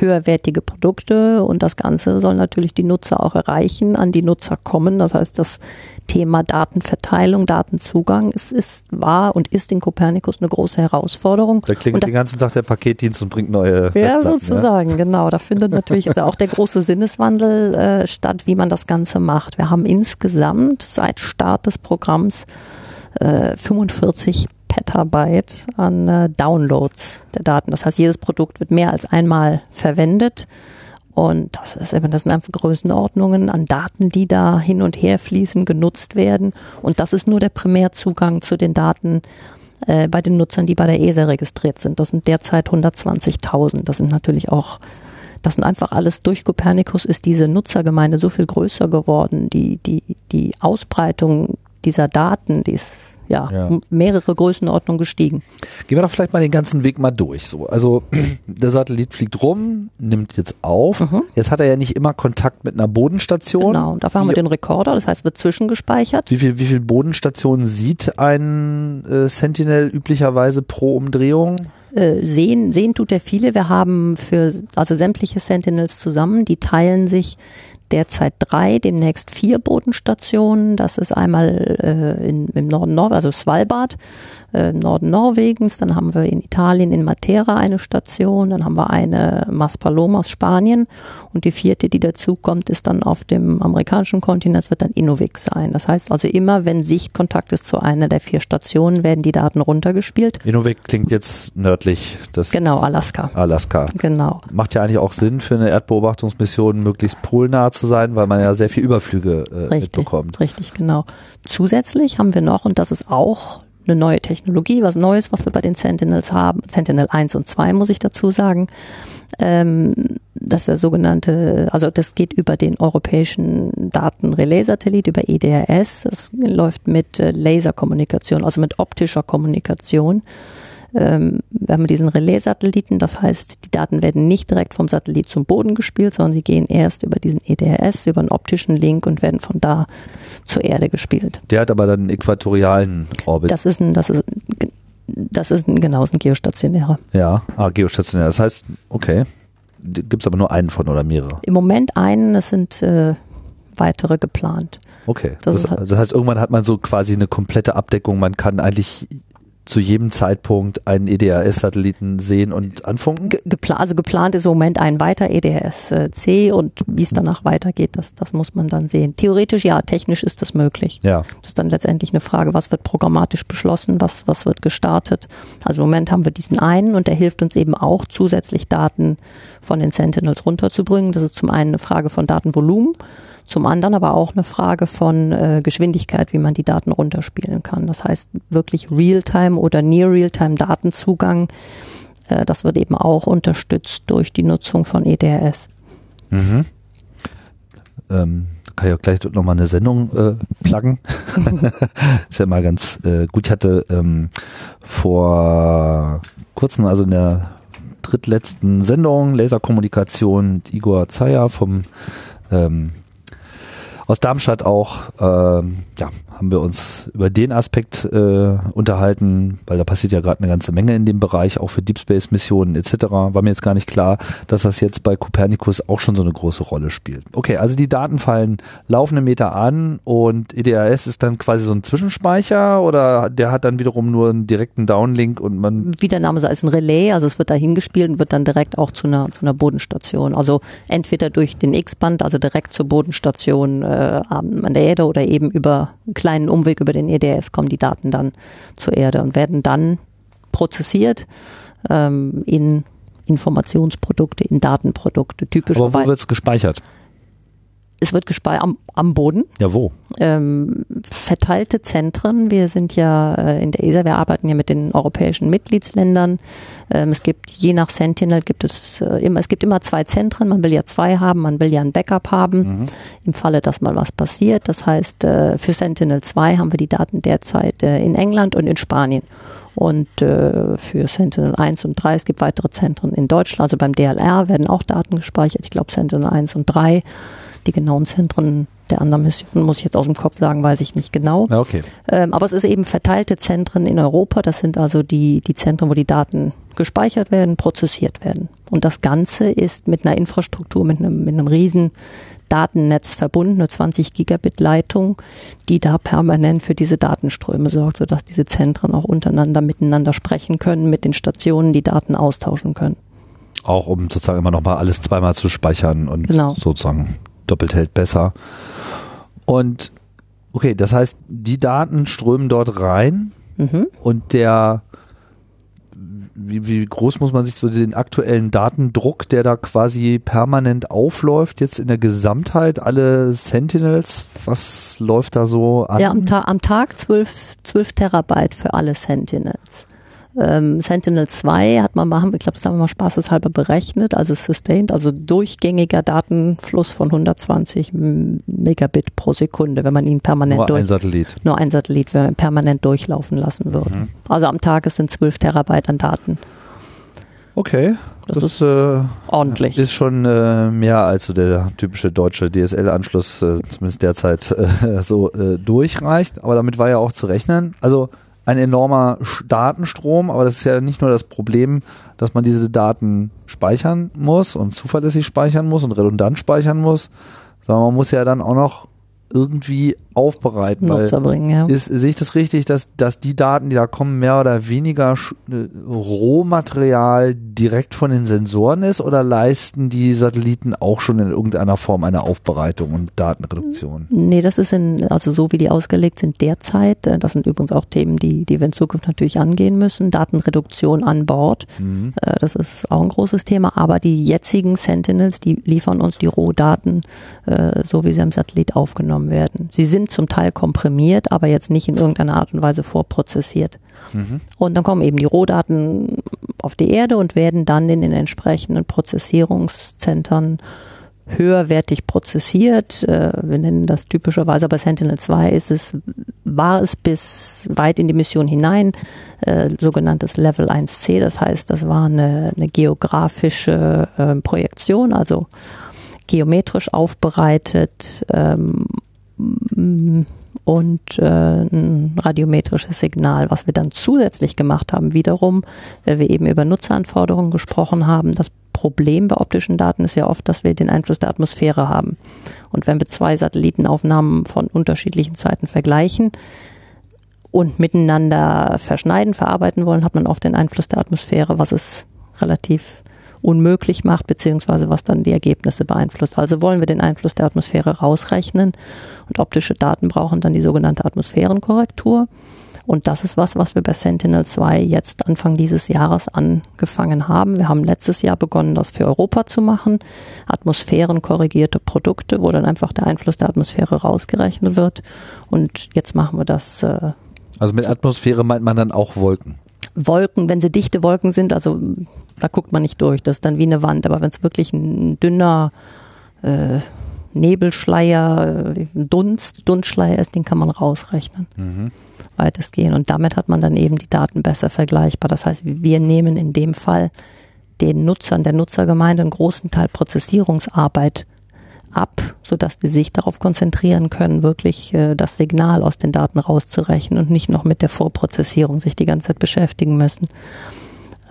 höherwertige Produkte und das Ganze soll natürlich die Nutzer auch erreichen, an die Nutzer kommen. Das heißt, das Thema Datenverteilung, Datenzugang ist, ist war und ist in Copernicus eine große Herausforderung. Da klingelt da- den ganzen Tag der Paketdienst und bringt neue Ja, sozusagen, genau. Da findet natürlich also auch der große Sinneswandel äh, statt, wie man das Ganze macht. Wir haben insgesamt seit Start des Programms äh, 45 Petabyte an äh, Downloads der Daten. Das heißt, jedes Produkt wird mehr als einmal verwendet. Und das, ist, eben- das sind einfach Größenordnungen an Daten, die da hin und her fließen, genutzt werden. Und das ist nur der Primärzugang zu den Daten äh, bei den Nutzern, die bei der ESA registriert sind. Das sind derzeit 120.000. Das sind natürlich auch, das sind einfach alles durch Copernicus ist diese Nutzergemeinde so viel größer geworden. Die, die, die Ausbreitung dieser Daten, die ist ja, Ja. mehrere Größenordnungen gestiegen. Gehen wir doch vielleicht mal den ganzen Weg mal durch. So, also der Satellit fliegt rum, nimmt jetzt auf. Mhm. Jetzt hat er ja nicht immer Kontakt mit einer Bodenstation. Genau. Und dafür haben wir den Rekorder, das heißt, wird zwischengespeichert. Wie viel, wie viel Bodenstationen sieht ein äh, Sentinel üblicherweise pro Umdrehung? Äh, sehen, sehen tut er viele. Wir haben für also sämtliche Sentinels zusammen, die teilen sich derzeit drei, demnächst vier Bodenstationen. Das ist einmal äh, in, im Norden Nor also Svalbard, äh, im Norden Norwegens. Dann haben wir in Italien in Matera eine Station. Dann haben wir eine Maspalomas Spanien. Und die vierte, die dazukommt, ist dann auf dem amerikanischen Kontinent, das wird dann Inuvik sein. Das heißt also immer, wenn Sichtkontakt ist zu einer der vier Stationen, werden die Daten runtergespielt. Inuvik klingt jetzt nördlich des Genau, Alaska. Alaska. Genau. Macht ja eigentlich auch Sinn für eine Erdbeobachtungsmission, möglichst polnah zu sein, weil man ja sehr viel Überflüge äh, Richtig, mitbekommt. richtig, genau. Zusätzlich haben wir noch, und das ist auch eine neue Technologie, was Neues, was wir bei den Sentinels haben, Sentinel 1 und 2 muss ich dazu sagen, ähm, das ist der sogenannte, also das geht über den europäischen Datenrelais-Satellit, über EDRS, das läuft mit äh, Laserkommunikation, also mit optischer Kommunikation. Ähm, wir haben diesen Relais-Satelliten, das heißt, die Daten werden nicht direkt vom Satellit zum Boden gespielt, sondern sie gehen erst über diesen EDRS, über einen optischen Link und werden von da zur Erde gespielt. Der hat aber dann einen äquatorialen Orbit. Das ist ein, das ist, das ist ein, genau, ist ein geostationärer. ja, ah, geostationär. Das heißt, okay, gibt es aber nur einen von oder mehrere. Im Moment einen, es sind äh, weitere geplant. Okay. Das Das, halt- das heißt, irgendwann hat man so quasi eine komplette Abdeckung. Man kann eigentlich zu jedem Zeitpunkt einen EDRS-Satelliten sehen und anfunken? Ge gepla also geplant ist im Moment ein weiter EDRS-C und wie es danach weitergeht, das, das muss man dann sehen. Theoretisch ja, technisch ist das möglich. Ja. Das ist dann letztendlich eine Frage, was wird programmatisch beschlossen, was, was wird gestartet. Also im Moment haben wir diesen einen und der hilft uns eben auch zusätzlich Daten von den Sentinels runterzubringen. Das ist zum einen eine Frage von Datenvolumen zum anderen aber auch eine Frage von äh, Geschwindigkeit, wie man die Daten runterspielen kann. Das heißt wirklich Realtime oder Near Realtime Datenzugang. Äh, das wird eben auch unterstützt durch die Nutzung von EDRS. Mhm. Ähm, kann ich auch gleich nochmal eine Sendung äh, pluggen. ist ja mal ganz äh, gut. Ich hatte ähm, vor kurzem, also in der drittletzten Sendung Laserkommunikation Igor Zeyer vom ähm, aus Darmstadt auch, ähm, ja, haben wir uns über den Aspekt äh, unterhalten, weil da passiert ja gerade eine ganze Menge in dem Bereich, auch für Deep Space Missionen etc. War mir jetzt gar nicht klar, dass das jetzt bei Copernicus auch schon so eine große Rolle spielt. Okay, also die Daten fallen laufende Meter an und EDRS ist dann quasi so ein Zwischenspeicher oder der hat dann wiederum nur einen direkten Downlink und man. Wie der Name so ist ein Relais, also es wird da hingespielt und wird dann direkt auch zu einer, zu einer Bodenstation. Also entweder durch den X-Band, also direkt zur Bodenstation äh, an der Erde oder eben über einen kleinen Umweg über den EDS kommen die Daten dann zur Erde und werden dann prozessiert ähm, in Informationsprodukte, in Datenprodukte. Typischerweise. Aber wo wird es gespeichert? Es wird gespeichert am, am Boden. Ja, wo? Ähm, verteilte Zentren. Wir sind ja äh, in der ESA, wir arbeiten ja mit den europäischen Mitgliedsländern. Ähm, es gibt je nach Sentinel gibt es äh, immer, es gibt immer zwei Zentren. Man will ja zwei haben, man will ja ein Backup haben mhm. im Falle, dass mal was passiert. Das heißt, äh, für Sentinel 2 haben wir die Daten derzeit äh, in England und in Spanien. Und äh, für Sentinel 1 und 3, es gibt weitere Zentren in Deutschland, also beim DLR werden auch Daten gespeichert. Ich glaube Sentinel 1 und 3 die genauen Zentren der anderen Missionen muss ich jetzt aus dem Kopf sagen, weiß ich nicht genau. Okay. Ähm, aber es ist eben verteilte Zentren in Europa. Das sind also die, die Zentren, wo die Daten gespeichert werden, prozessiert werden. Und das Ganze ist mit einer Infrastruktur, mit einem, mit einem riesen Datennetz verbunden, eine 20 Gigabit Leitung, die da permanent für diese Datenströme sorgt, sodass diese Zentren auch untereinander miteinander sprechen können, mit den Stationen die Daten austauschen können. Auch um sozusagen immer nochmal alles zweimal zu speichern und genau. sozusagen doppelt hält besser. Und okay, das heißt, die Daten strömen dort rein mhm. und der wie, wie groß muss man sich so den aktuellen Datendruck, der da quasi permanent aufläuft, jetzt in der Gesamtheit, alle Sentinels, was läuft da so an? Ja, am, Ta am Tag 12, 12 Terabyte für alle Sentinels. Ähm, Sentinel 2 hat man machen, ich glaube, das haben wir mal spaßeshalber berechnet, also sustained, also durchgängiger Datenfluss von 120 Megabit pro Sekunde, wenn man ihn permanent nur durch, ein Satellit. Nur ein Satellit, wenn man permanent durchlaufen lassen würde. Mhm. Also am Tag sind 12 Terabyte an Daten. Okay. Das, das ist äh, ordentlich. Ist schon äh, mehr als so der typische deutsche DSL-Anschluss, äh, zumindest derzeit äh, so äh, durchreicht. Aber damit war ja auch zu rechnen. Also ein enormer Datenstrom, aber das ist ja nicht nur das Problem, dass man diese Daten speichern muss und zuverlässig speichern muss und redundant speichern muss, sondern man muss ja dann auch noch irgendwie aufbereiten. Nutzer bringen, ja. Ist, sehe ich das richtig, dass, dass die Daten, die da kommen, mehr oder weniger äh, Rohmaterial direkt von den Sensoren ist oder leisten die Satelliten auch schon in irgendeiner Form eine Aufbereitung und Datenreduktion? Nee, das ist in, also so wie die ausgelegt sind derzeit, äh, das sind übrigens auch Themen, die, die wir in Zukunft natürlich angehen müssen, Datenreduktion an Bord, mhm. Äh, das ist auch ein großes Thema, aber die jetzigen Sentinels, die liefern uns die Rohdaten, so wie sie am Satellit aufgenommen werden. Sie sind sind zum Teil komprimiert, aber jetzt nicht in irgendeiner Art und Weise vorprozessiert. Mhm. Und dann kommen eben die Rohdaten auf die Erde und werden dann in den entsprechenden Prozessierungszentren höherwertig prozessiert. Äh, wir nennen das typischerweise bei Sentinel 2 ist es, war es bis weit in die Mission hinein, äh, sogenanntes Level 1C. Das heißt, das war eine, eine geografische äh, Projektion, also geometrisch aufbereitet, ähm, und äh, ein radiometrisches Signal, was wir dann zusätzlich gemacht haben, wiederum, weil wir eben über Nutzeranforderungen gesprochen haben. Das Problem bei optischen Daten ist ja oft, dass wir den Einfluss der Atmosphäre haben. Und wenn wir zwei Satellitenaufnahmen von unterschiedlichen Zeiten vergleichen, und miteinander verschneiden, verarbeiten wollen, hat man oft den Einfluss der Atmosphäre, was es relativ unmöglich macht, beziehungsweise was dann die Ergebnisse beeinflusst. Also wollen wir den Einfluss der Atmosphäre rausrechnen und optische Daten brauchen dann die sogenannte Atmosphärenkorrektur. Und das ist was, was wir bei Sentinel-2 jetzt Anfang dieses Jahres angefangen haben. Wir haben letztes Jahr begonnen, das für Europa zu machen. Atmosphärenkorrigierte Produkte, wo dann einfach der Einfluss der Atmosphäre rausgerechnet wird. Und jetzt machen wir das. Äh, also mit Atmosphäre meint man dann auch Wolken. Wolken, wenn sie dichte Wolken sind, also da guckt man nicht durch, das ist dann wie eine Wand. Aber wenn es wirklich ein dünner äh, Nebelschleier, äh, Dunst, Dunstschleier ist, den kann man rausrechnen. Mhm. Weitestgehend. Und damit hat man dann eben die Daten besser vergleichbar. Das heißt, wir nehmen in dem Fall den Nutzern, der Nutzergemeinde einen großen Teil Prozessierungsarbeit ab, sodass die sich darauf konzentrieren können, wirklich äh, das Signal aus den Daten rauszurechnen und nicht noch mit der Vorprozessierung sich die ganze Zeit beschäftigen müssen.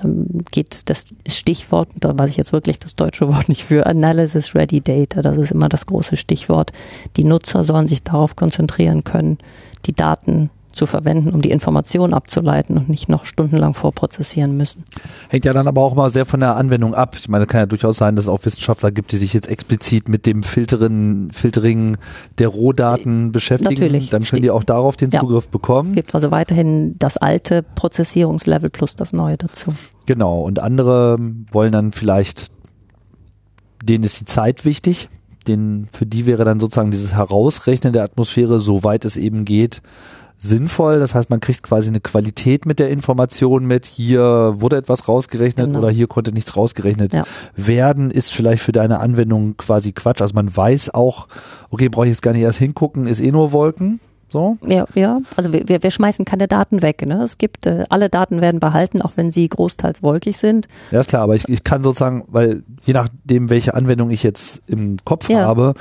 Ähm, geht das Stichwort, da weiß ich jetzt wirklich das deutsche Wort nicht für, Analysis Ready Data, das ist immer das große Stichwort. Die Nutzer sollen sich darauf konzentrieren können, die Daten zu verwenden, um die Information abzuleiten und nicht noch stundenlang vorprozessieren müssen. Hängt ja dann aber auch mal sehr von der Anwendung ab. Ich meine, kann ja durchaus sein, dass es auch Wissenschaftler gibt, die sich jetzt explizit mit dem Filteren, Filtering der Rohdaten beschäftigen. Natürlich. Dann können die auch darauf den Zugriff ja. bekommen. Es gibt also weiterhin das alte Prozessierungslevel plus das neue dazu. Genau. Und andere wollen dann vielleicht, denen ist die Zeit wichtig. Den, für die wäre dann sozusagen dieses Herausrechnen der Atmosphäre, soweit es eben geht, sinnvoll. Das heißt, man kriegt quasi eine Qualität mit der Information mit. Hier wurde etwas rausgerechnet genau. oder hier konnte nichts rausgerechnet ja. werden, ist vielleicht für deine Anwendung quasi Quatsch. Also man weiß auch, okay, brauche ich jetzt gar nicht erst hingucken, ist eh nur Wolken. So? Ja, ja. Also wir, wir, wir schmeißen keine Daten weg. Ne? Es gibt, äh, alle Daten werden behalten, auch wenn sie großteils wolkig sind. Ja, ist klar, aber ich, ich kann sozusagen, weil je nachdem, welche Anwendung ich jetzt im Kopf ja. habe,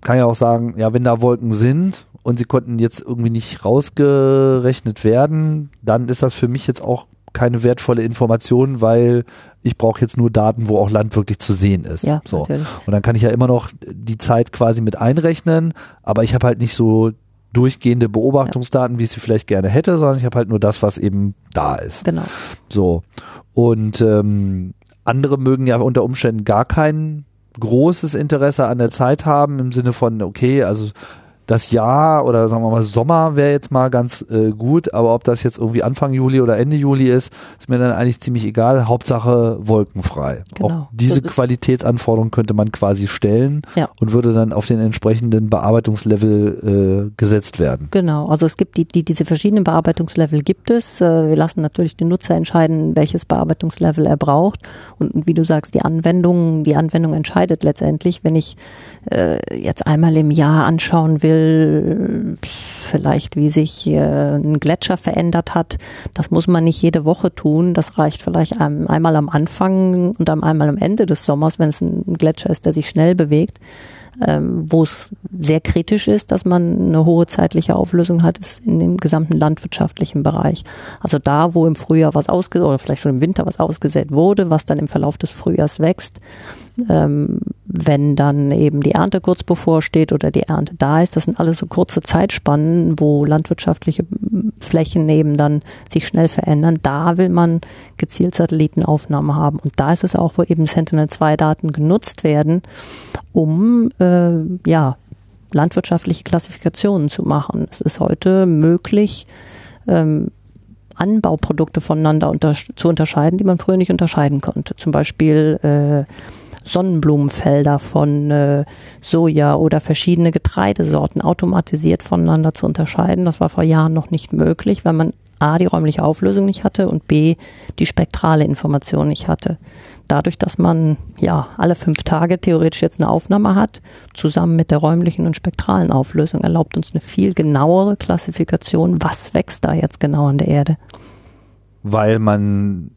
kann ich auch sagen, ja, wenn da Wolken sind und sie konnten jetzt irgendwie nicht rausgerechnet werden, dann ist das für mich jetzt auch keine wertvolle Information, weil ich brauche jetzt nur Daten, wo auch Land wirklich zu sehen ist. Ja, so. Natürlich. Und dann kann ich ja immer noch die Zeit quasi mit einrechnen, aber ich habe halt nicht so durchgehende Beobachtungsdaten, ja. wie ich sie vielleicht gerne hätte, sondern ich habe halt nur das, was eben da ist. Genau. So. Und ähm, andere mögen ja unter Umständen gar kein großes Interesse an der Zeit haben, im Sinne von, okay, also das Jahr oder sagen wir mal Sommer wäre jetzt mal ganz äh, gut, aber ob das jetzt irgendwie Anfang Juli oder Ende Juli ist, ist mir dann eigentlich ziemlich egal. Hauptsache wolkenfrei. Genau. Auch diese Qualitätsanforderung könnte man quasi stellen ja. und würde dann auf den entsprechenden Bearbeitungslevel äh, gesetzt werden. Genau, also es gibt die, die diese verschiedenen Bearbeitungslevel gibt es. Äh, wir lassen natürlich den Nutzer entscheiden, welches Bearbeitungslevel er braucht und, und wie du sagst, die Anwendung, die Anwendung entscheidet letztendlich, wenn ich äh, jetzt einmal im Jahr anschauen will, vielleicht wie sich ein Gletscher verändert hat. Das muss man nicht jede Woche tun. Das reicht vielleicht einmal am Anfang und einmal am Ende des Sommers, wenn es ein Gletscher ist, der sich schnell bewegt. Ähm, wo es sehr kritisch ist, dass man eine hohe zeitliche Auflösung hat, ist in dem gesamten landwirtschaftlichen Bereich. Also da, wo im Frühjahr was ausgesät oder vielleicht schon im Winter was ausgesät wurde, was dann im Verlauf des Frühjahrs wächst, ähm, wenn dann eben die Ernte kurz bevorsteht oder die Ernte da ist. Das sind alles so kurze Zeitspannen, wo landwirtschaftliche Flächen eben dann sich schnell verändern. Da will man gezielt Satellitenaufnahmen haben. Und da ist es auch, wo eben Sentinel-2-Daten genutzt werden, um äh, ja, landwirtschaftliche Klassifikationen zu machen. Es ist heute möglich, ähm, Anbauprodukte voneinander unter zu unterscheiden, die man früher nicht unterscheiden konnte. Zum Beispiel äh, Sonnenblumenfelder von äh, Soja oder verschiedene Getreidesorten automatisiert voneinander zu unterscheiden. Das war vor Jahren noch nicht möglich, weil man A, die räumliche Auflösung nicht hatte und B, die spektrale Information nicht hatte. Dadurch, dass man ja alle fünf Tage theoretisch jetzt eine Aufnahme hat, zusammen mit der räumlichen und spektralen Auflösung, erlaubt uns eine viel genauere Klassifikation, was wächst da jetzt genau an der Erde. Weil man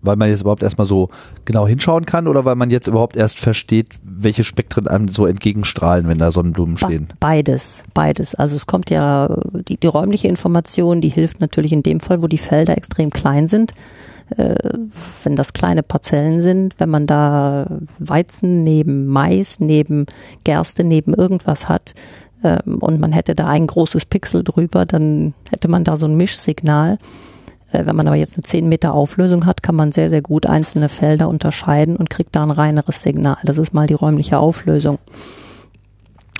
weil man jetzt überhaupt erstmal so genau hinschauen kann oder weil man jetzt überhaupt erst versteht, welche Spektren einem so entgegenstrahlen, wenn da Sonnenblumen stehen? Beides, beides. Also es kommt ja, die, die räumliche Information, die hilft natürlich in dem Fall, wo die Felder extrem klein sind. Äh, wenn das kleine Parzellen sind, wenn man da Weizen neben Mais, neben Gerste, neben irgendwas hat, ähm, und man hätte da ein großes Pixel drüber, dann hätte man da so ein Mischsignal. Äh, wenn man aber jetzt eine 10 Meter Auflösung hat, kann man sehr, sehr gut einzelne Felder unterscheiden und kriegt da ein reineres Signal. Das ist mal die räumliche Auflösung.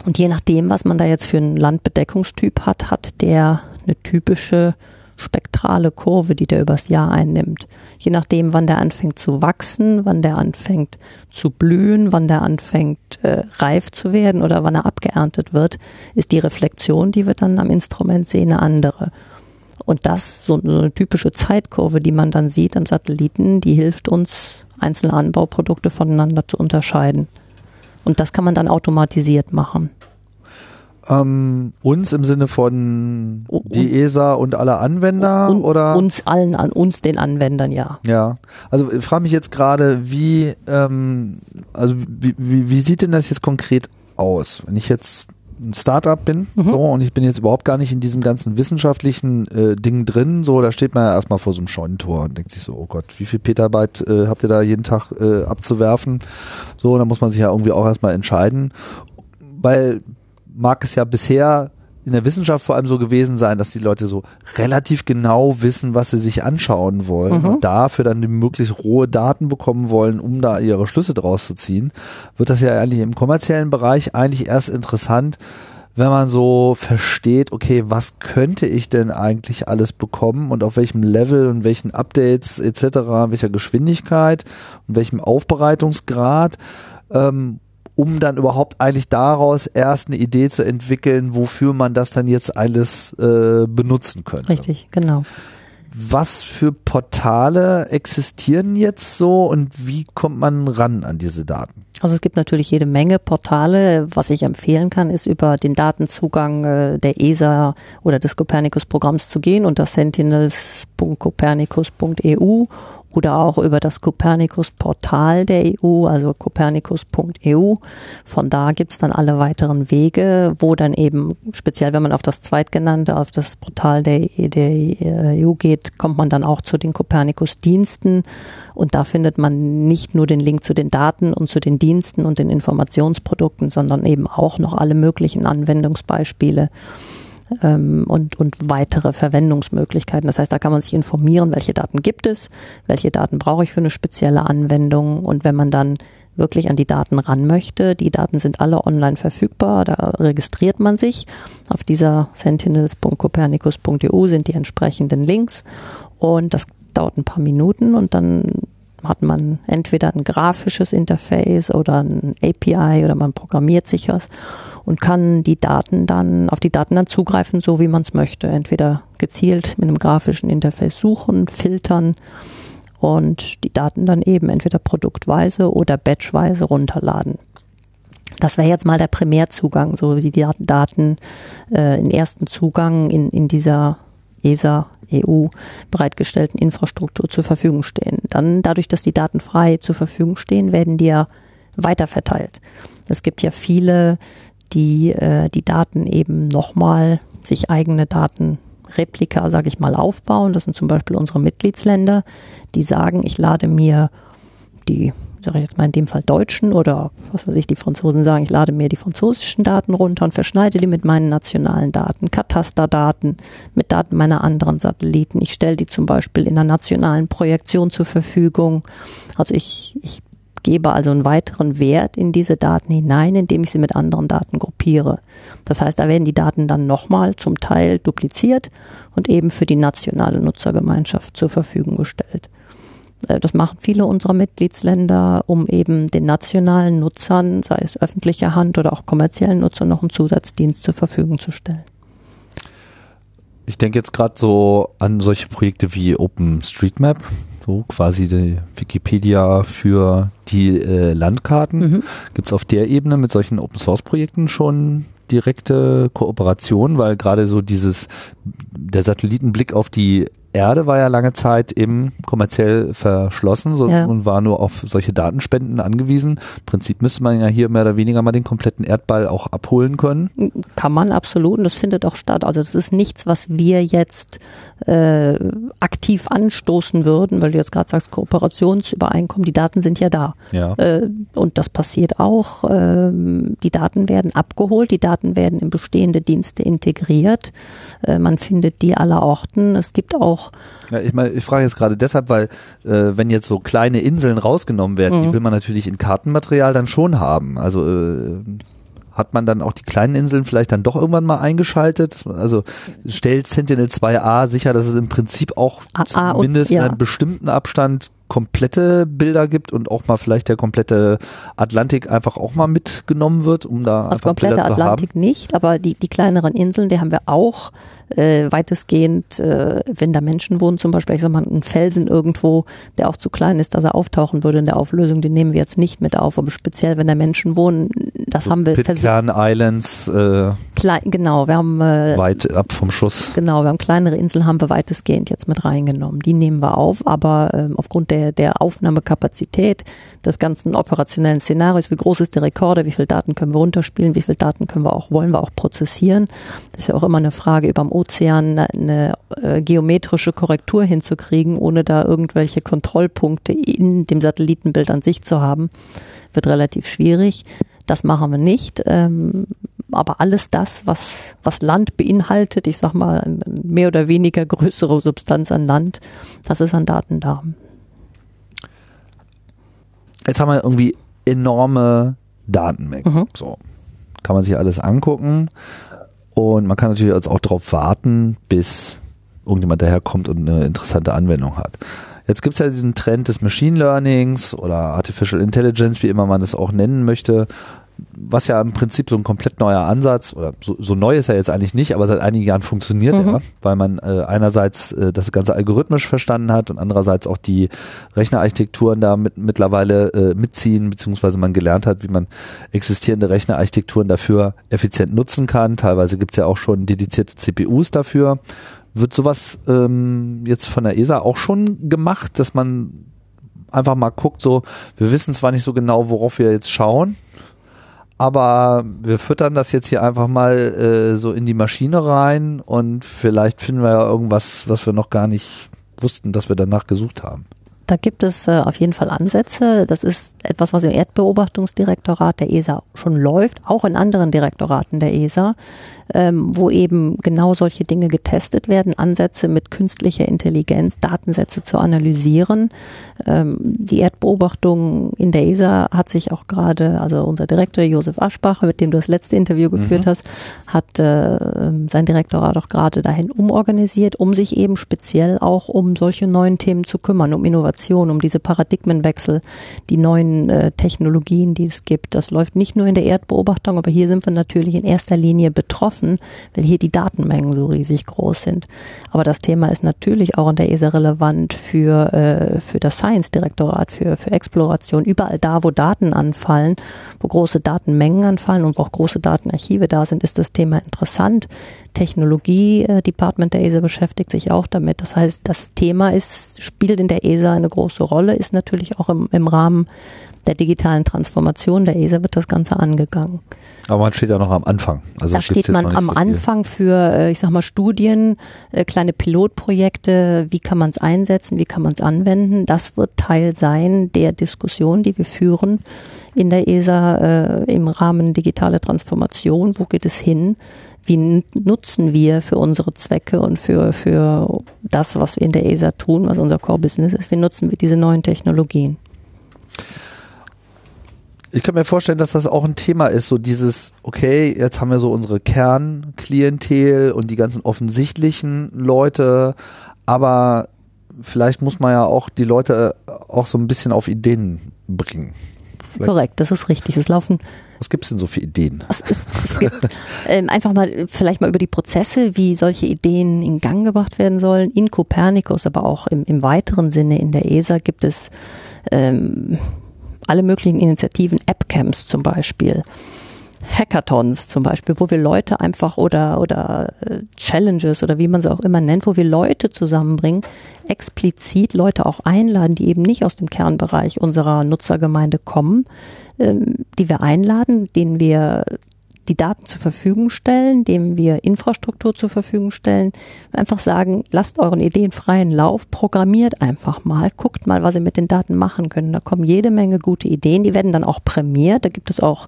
Und je nachdem, was man da jetzt für einen Landbedeckungstyp hat, hat der eine typische spektrale Kurve, die der übers Jahr einnimmt. Je nachdem, wann der anfängt zu wachsen, wann der anfängt zu blühen, wann der anfängt äh, reif zu werden oder wann er abgeerntet wird, ist die Reflexion, die wir dann am Instrument sehen, eine andere. Und das, so, so eine typische Zeitkurve, die man dann sieht an Satelliten, die hilft uns, einzelne Anbauprodukte voneinander zu unterscheiden. Und das kann man dann automatisiert machen. Ähm, uns im Sinne von die ESA und alle Anwender und, oder uns allen an uns den Anwendern ja. Ja, also ich frage mich jetzt gerade, wie ähm, also wie, wie, wie sieht denn das jetzt konkret aus, wenn ich jetzt ein Startup bin mhm. so, und ich bin jetzt überhaupt gar nicht in diesem ganzen wissenschaftlichen äh, Ding drin. So, da steht man ja erstmal vor so einem Scheunentor und denkt sich so, oh Gott, wie viel Petabyte äh, habt ihr da jeden Tag äh, abzuwerfen? So, da muss man sich ja irgendwie auch erstmal entscheiden. Weil mag es ja bisher in der Wissenschaft vor allem so gewesen sein, dass die Leute so relativ genau wissen, was sie sich anschauen wollen mhm. und dafür dann möglichst rohe Daten bekommen wollen, um da ihre Schlüsse draus zu ziehen, wird das ja eigentlich im kommerziellen Bereich eigentlich erst interessant, wenn man so versteht, okay, was könnte ich denn eigentlich alles bekommen und auf welchem Level und welchen Updates etc., welcher Geschwindigkeit und welchem Aufbereitungsgrad ähm, um dann überhaupt eigentlich daraus erst eine Idee zu entwickeln, wofür man das dann jetzt alles äh, benutzen könnte. Richtig, genau. Was für Portale existieren jetzt so und wie kommt man ran an diese Daten? Also es gibt natürlich jede Menge Portale. Was ich empfehlen kann, ist über den Datenzugang äh, der ESA oder des Copernicus-Programms zu gehen unter sentinels.copernicus.eu oder auch über das Copernicus-Portal der EU, also copernicus.eu. Von da gibt's dann alle weiteren Wege, wo dann eben, speziell wenn man auf das zweitgenannte, auf das Portal der, der EU geht, kommt man dann auch zu den Copernicus-Diensten und da findet man nicht nur den Link zu den Daten und zu den Diensten und den Informationsprodukten, sondern eben auch noch alle möglichen Anwendungsbeispiele ähm, und, und weitere Verwendungsmöglichkeiten. Das heißt, da kann man sich informieren, welche Daten gibt es, welche Daten brauche ich für eine spezielle Anwendung und wenn man dann wirklich an die Daten ran möchte. Die Daten sind alle online verfügbar, da registriert man sich. Auf dieser sentinels.copernicus.eu sind die entsprechenden Links und das dauert ein paar Minuten und dann hat man entweder ein grafisches Interface oder ein API oder man programmiert sich was und kann die Daten dann, auf die Daten dann zugreifen, so wie man es möchte. Entweder gezielt mit einem grafischen Interface suchen, filtern und die Daten dann eben entweder produktweise oder batchweise runterladen. Das wäre jetzt mal der Primärzugang, so wie die Daten äh, in ersten Zugang in, in dieser ESA EU bereitgestellten Infrastruktur zur Verfügung stehen. Dann dadurch, dass die Daten frei zur Verfügung stehen, werden die ja weiterverteilt. Es gibt ja viele, die äh, die Daten eben nochmal sich eigene Daten Replika, sage ich mal, aufbauen. Das sind zum Beispiel unsere Mitgliedsländer, die sagen, ich lade mir die sage ich jetzt mal in dem Fall Deutschen oder was weiß ich, die Franzosen sagen, ich lade mir die französischen Daten runter und verschneide die mit meinen nationalen Daten, Katasterdaten, mit Daten meiner anderen Satelliten. Ich stelle die zum Beispiel in einer nationalen Projektion zur Verfügung. Also ich, ich gebe also einen weiteren Wert in diese Daten hinein, indem ich sie mit anderen Daten gruppiere. Das heißt, da werden die Daten dann nochmal zum Teil dupliziert und eben für die nationale Nutzergemeinschaft zur Verfügung gestellt. Äh, das machen viele unserer Mitgliedsländer, um eben den nationalen Nutzern, sei es öffentlicher Hand oder auch kommerziellen Nutzern, noch einen Zusatzdienst zur Verfügung zu stellen. Ich denke jetzt gerade so an solche Projekte wie OpenStreetMap, so quasi die Wikipedia für die äh, Landkarten. Mhm. Gibt es auf der Ebene mit solchen Open Source Projekten schon direkte Kooperation, weil gerade so dieses der Satellitenblick auf die Erde war ja lange Zeit eben kommerziell verschlossen so, Ja. und war nur auf solche Datenspenden angewiesen. Im Prinzip müsste man ja hier mehr oder weniger mal den kompletten Erdball auch abholen können. Kann man absolut und das findet auch statt. Also das ist nichts, was wir jetzt äh, aktiv anstoßen würden, weil du jetzt gerade sagst, Kooperationsübereinkommen, die Daten sind ja da. Ja. Äh, und das passiert auch. Ähm, die Daten werden abgeholt, die Daten werden in bestehende Dienste integriert. Äh, man findet die aller Orten. Es gibt auch Ja, ich meine, ich frage jetzt gerade deshalb, weil äh, wenn jetzt so kleine Inseln rausgenommen werden, die Mhm. will man natürlich in Kartenmaterial dann schon haben. Also äh, hat man dann auch die kleinen Inseln vielleicht dann doch irgendwann mal eingeschaltet? Also stellt Sentinel 2a sicher, dass es im Prinzip auch AA und- zumindest ja. in einem bestimmten Abstand komplette Bilder gibt und auch mal vielleicht der komplette Atlantik einfach auch mal mitgenommen wird, um da Also einfach komplette Bilder zu haben. Atlantik nicht, aber die, die kleineren Inseln, die haben wir auch äh, weitestgehend, äh, wenn da Menschen wohnen, zum Beispiel, ich sag mal, ein Felsen irgendwo, der auch zu klein ist, dass er auftauchen würde in der Auflösung, den nehmen wir jetzt nicht mit auf, aber speziell, wenn da Menschen wohnen, das So haben wir Pitcairn Islands, äh, klein, genau, wir haben äh, weit ab vom Schuss. Genau, wir haben kleinere Inseln, haben wir weitestgehend jetzt mit reingenommen. Die nehmen wir auf, aber ähm, aufgrund der, der Aufnahmekapazität des ganzen operationellen Szenarios, wie groß ist der Rekorder, wie viel Daten können wir runterspielen, wie viel Daten können wir auch, wollen wir auch prozessieren. Das ist ja auch immer eine Frage, über dem Ozean eine, eine äh, geometrische Korrektur hinzukriegen, ohne da irgendwelche Kontrollpunkte in dem Satellitenbild an sich zu haben, wird relativ schwierig. Das machen wir nicht. Ähm, aber alles das, was, was Land beinhaltet, ich sag mal, mehr oder weniger größere Substanz an Land, das ist an Daten da. Jetzt haben wir irgendwie enorme Datenmengen. Mhm. So. Kann man sich alles angucken. Und man kann natürlich auch darauf warten, bis irgendjemand daherkommt und eine interessante Anwendung hat. Jetzt gibt es ja diesen Trend des Machine Learnings oder Artificial Intelligence, wie immer man es auch nennen möchte, was ja im Prinzip so ein komplett neuer Ansatz, oder so, so neu ist er jetzt eigentlich nicht, aber seit einigen Jahren funktioniert Mhm. er, weil man äh, einerseits äh, das Ganze algorithmisch verstanden hat und andererseits auch die Rechnerarchitekturen da mit, mittlerweile äh, mitziehen, beziehungsweise man gelernt hat, wie man existierende Rechnerarchitekturen dafür effizient nutzen kann. Teilweise gibt es ja auch schon dedizierte CPUs dafür. Wird sowas ähm, jetzt von der ESA auch schon gemacht, dass man einfach mal guckt, so, wir wissen zwar nicht so genau, worauf wir jetzt schauen, aber wir füttern das jetzt hier einfach mal äh, so in die Maschine rein und vielleicht finden wir ja irgendwas, was wir noch gar nicht wussten, dass wir danach gesucht haben. Da gibt es äh, auf jeden Fall Ansätze. Das ist etwas, was im Erdbeobachtungsdirektorat der ESA schon läuft, auch in anderen Direktoraten der ESA, ähm, wo eben genau solche Dinge getestet werden, Ansätze mit künstlicher Intelligenz, Datensätze zu analysieren. Ähm, die Erdbeobachtung in der ESA hat sich auch gerade, also unser Direktor Josef Aschbach, mit dem du das letzte Interview geführt hast, hat äh, sein Direktorat auch gerade dahin umorganisiert, um sich eben speziell auch um solche neuen Themen zu kümmern, um Innovation, um diese Paradigmenwechsel, die neuen äh, Technologien, die es gibt. Das läuft nicht nur in der Erdbeobachtung, aber hier sind wir natürlich in erster Linie betroffen, weil hier die Datenmengen so riesig groß sind. Aber das Thema ist natürlich auch in der ESA relevant für, äh, für das Science-Direktorat, für, für Exploration. Überall da, wo Daten anfallen, wo große Datenmengen anfallen und wo auch große Datenarchive da sind, ist das Thema interessant. Technologie-Department der ESA beschäftigt sich auch damit. Das heißt, das Thema ist, spielt in der ESA eine große Rolle, ist natürlich auch im, im Rahmen der digitalen Transformation der ESA wird das Ganze angegangen. Aber man steht ja noch am Anfang. Also da steht man am so. Anfang für, äh, ich sag mal, Studien, äh, kleine Pilotprojekte, wie kann man es einsetzen, wie kann man es anwenden. Das wird Teil sein der Diskussion, die wir führen in der ESA äh, im Rahmen digitale Transformation. Wo geht es hin? Wie nutzen wir für unsere Zwecke und für, für das, was wir in der ESA tun, was unser Core-Business ist, wie nutzen wir diese neuen Technologien? Ich kann mir vorstellen, dass das auch ein Thema ist, so dieses, okay, jetzt haben wir so unsere Kernklientel und die ganzen offensichtlichen Leute, aber vielleicht muss man ja auch die Leute auch so ein bisschen auf Ideen bringen. Vielleicht- Korrekt, das ist richtig. Es laufen Was gibt's denn so für Ideen? Es, es, es gibt ähm, einfach mal vielleicht mal über die Prozesse, wie solche Ideen in Gang gebracht werden sollen. In Copernicus, aber auch im, im weiteren Sinne in der ESA gibt es ähm, alle möglichen Initiativen, AppCamps zum Beispiel. Hackathons zum Beispiel, wo wir Leute einfach oder, oder äh, Challenges oder wie man sie auch immer nennt, wo wir Leute zusammenbringen, explizit Leute auch einladen, die eben nicht aus dem Kernbereich unserer Nutzergemeinde kommen, ähm, die wir einladen, denen wir die Daten zur Verfügung stellen, dem wir Infrastruktur zur Verfügung stellen, einfach sagen, lasst euren Ideen freien Lauf, programmiert einfach mal, guckt mal, was ihr mit den Daten machen könnt. Da kommen jede Menge gute Ideen, die werden dann auch prämiert. Da gibt es auch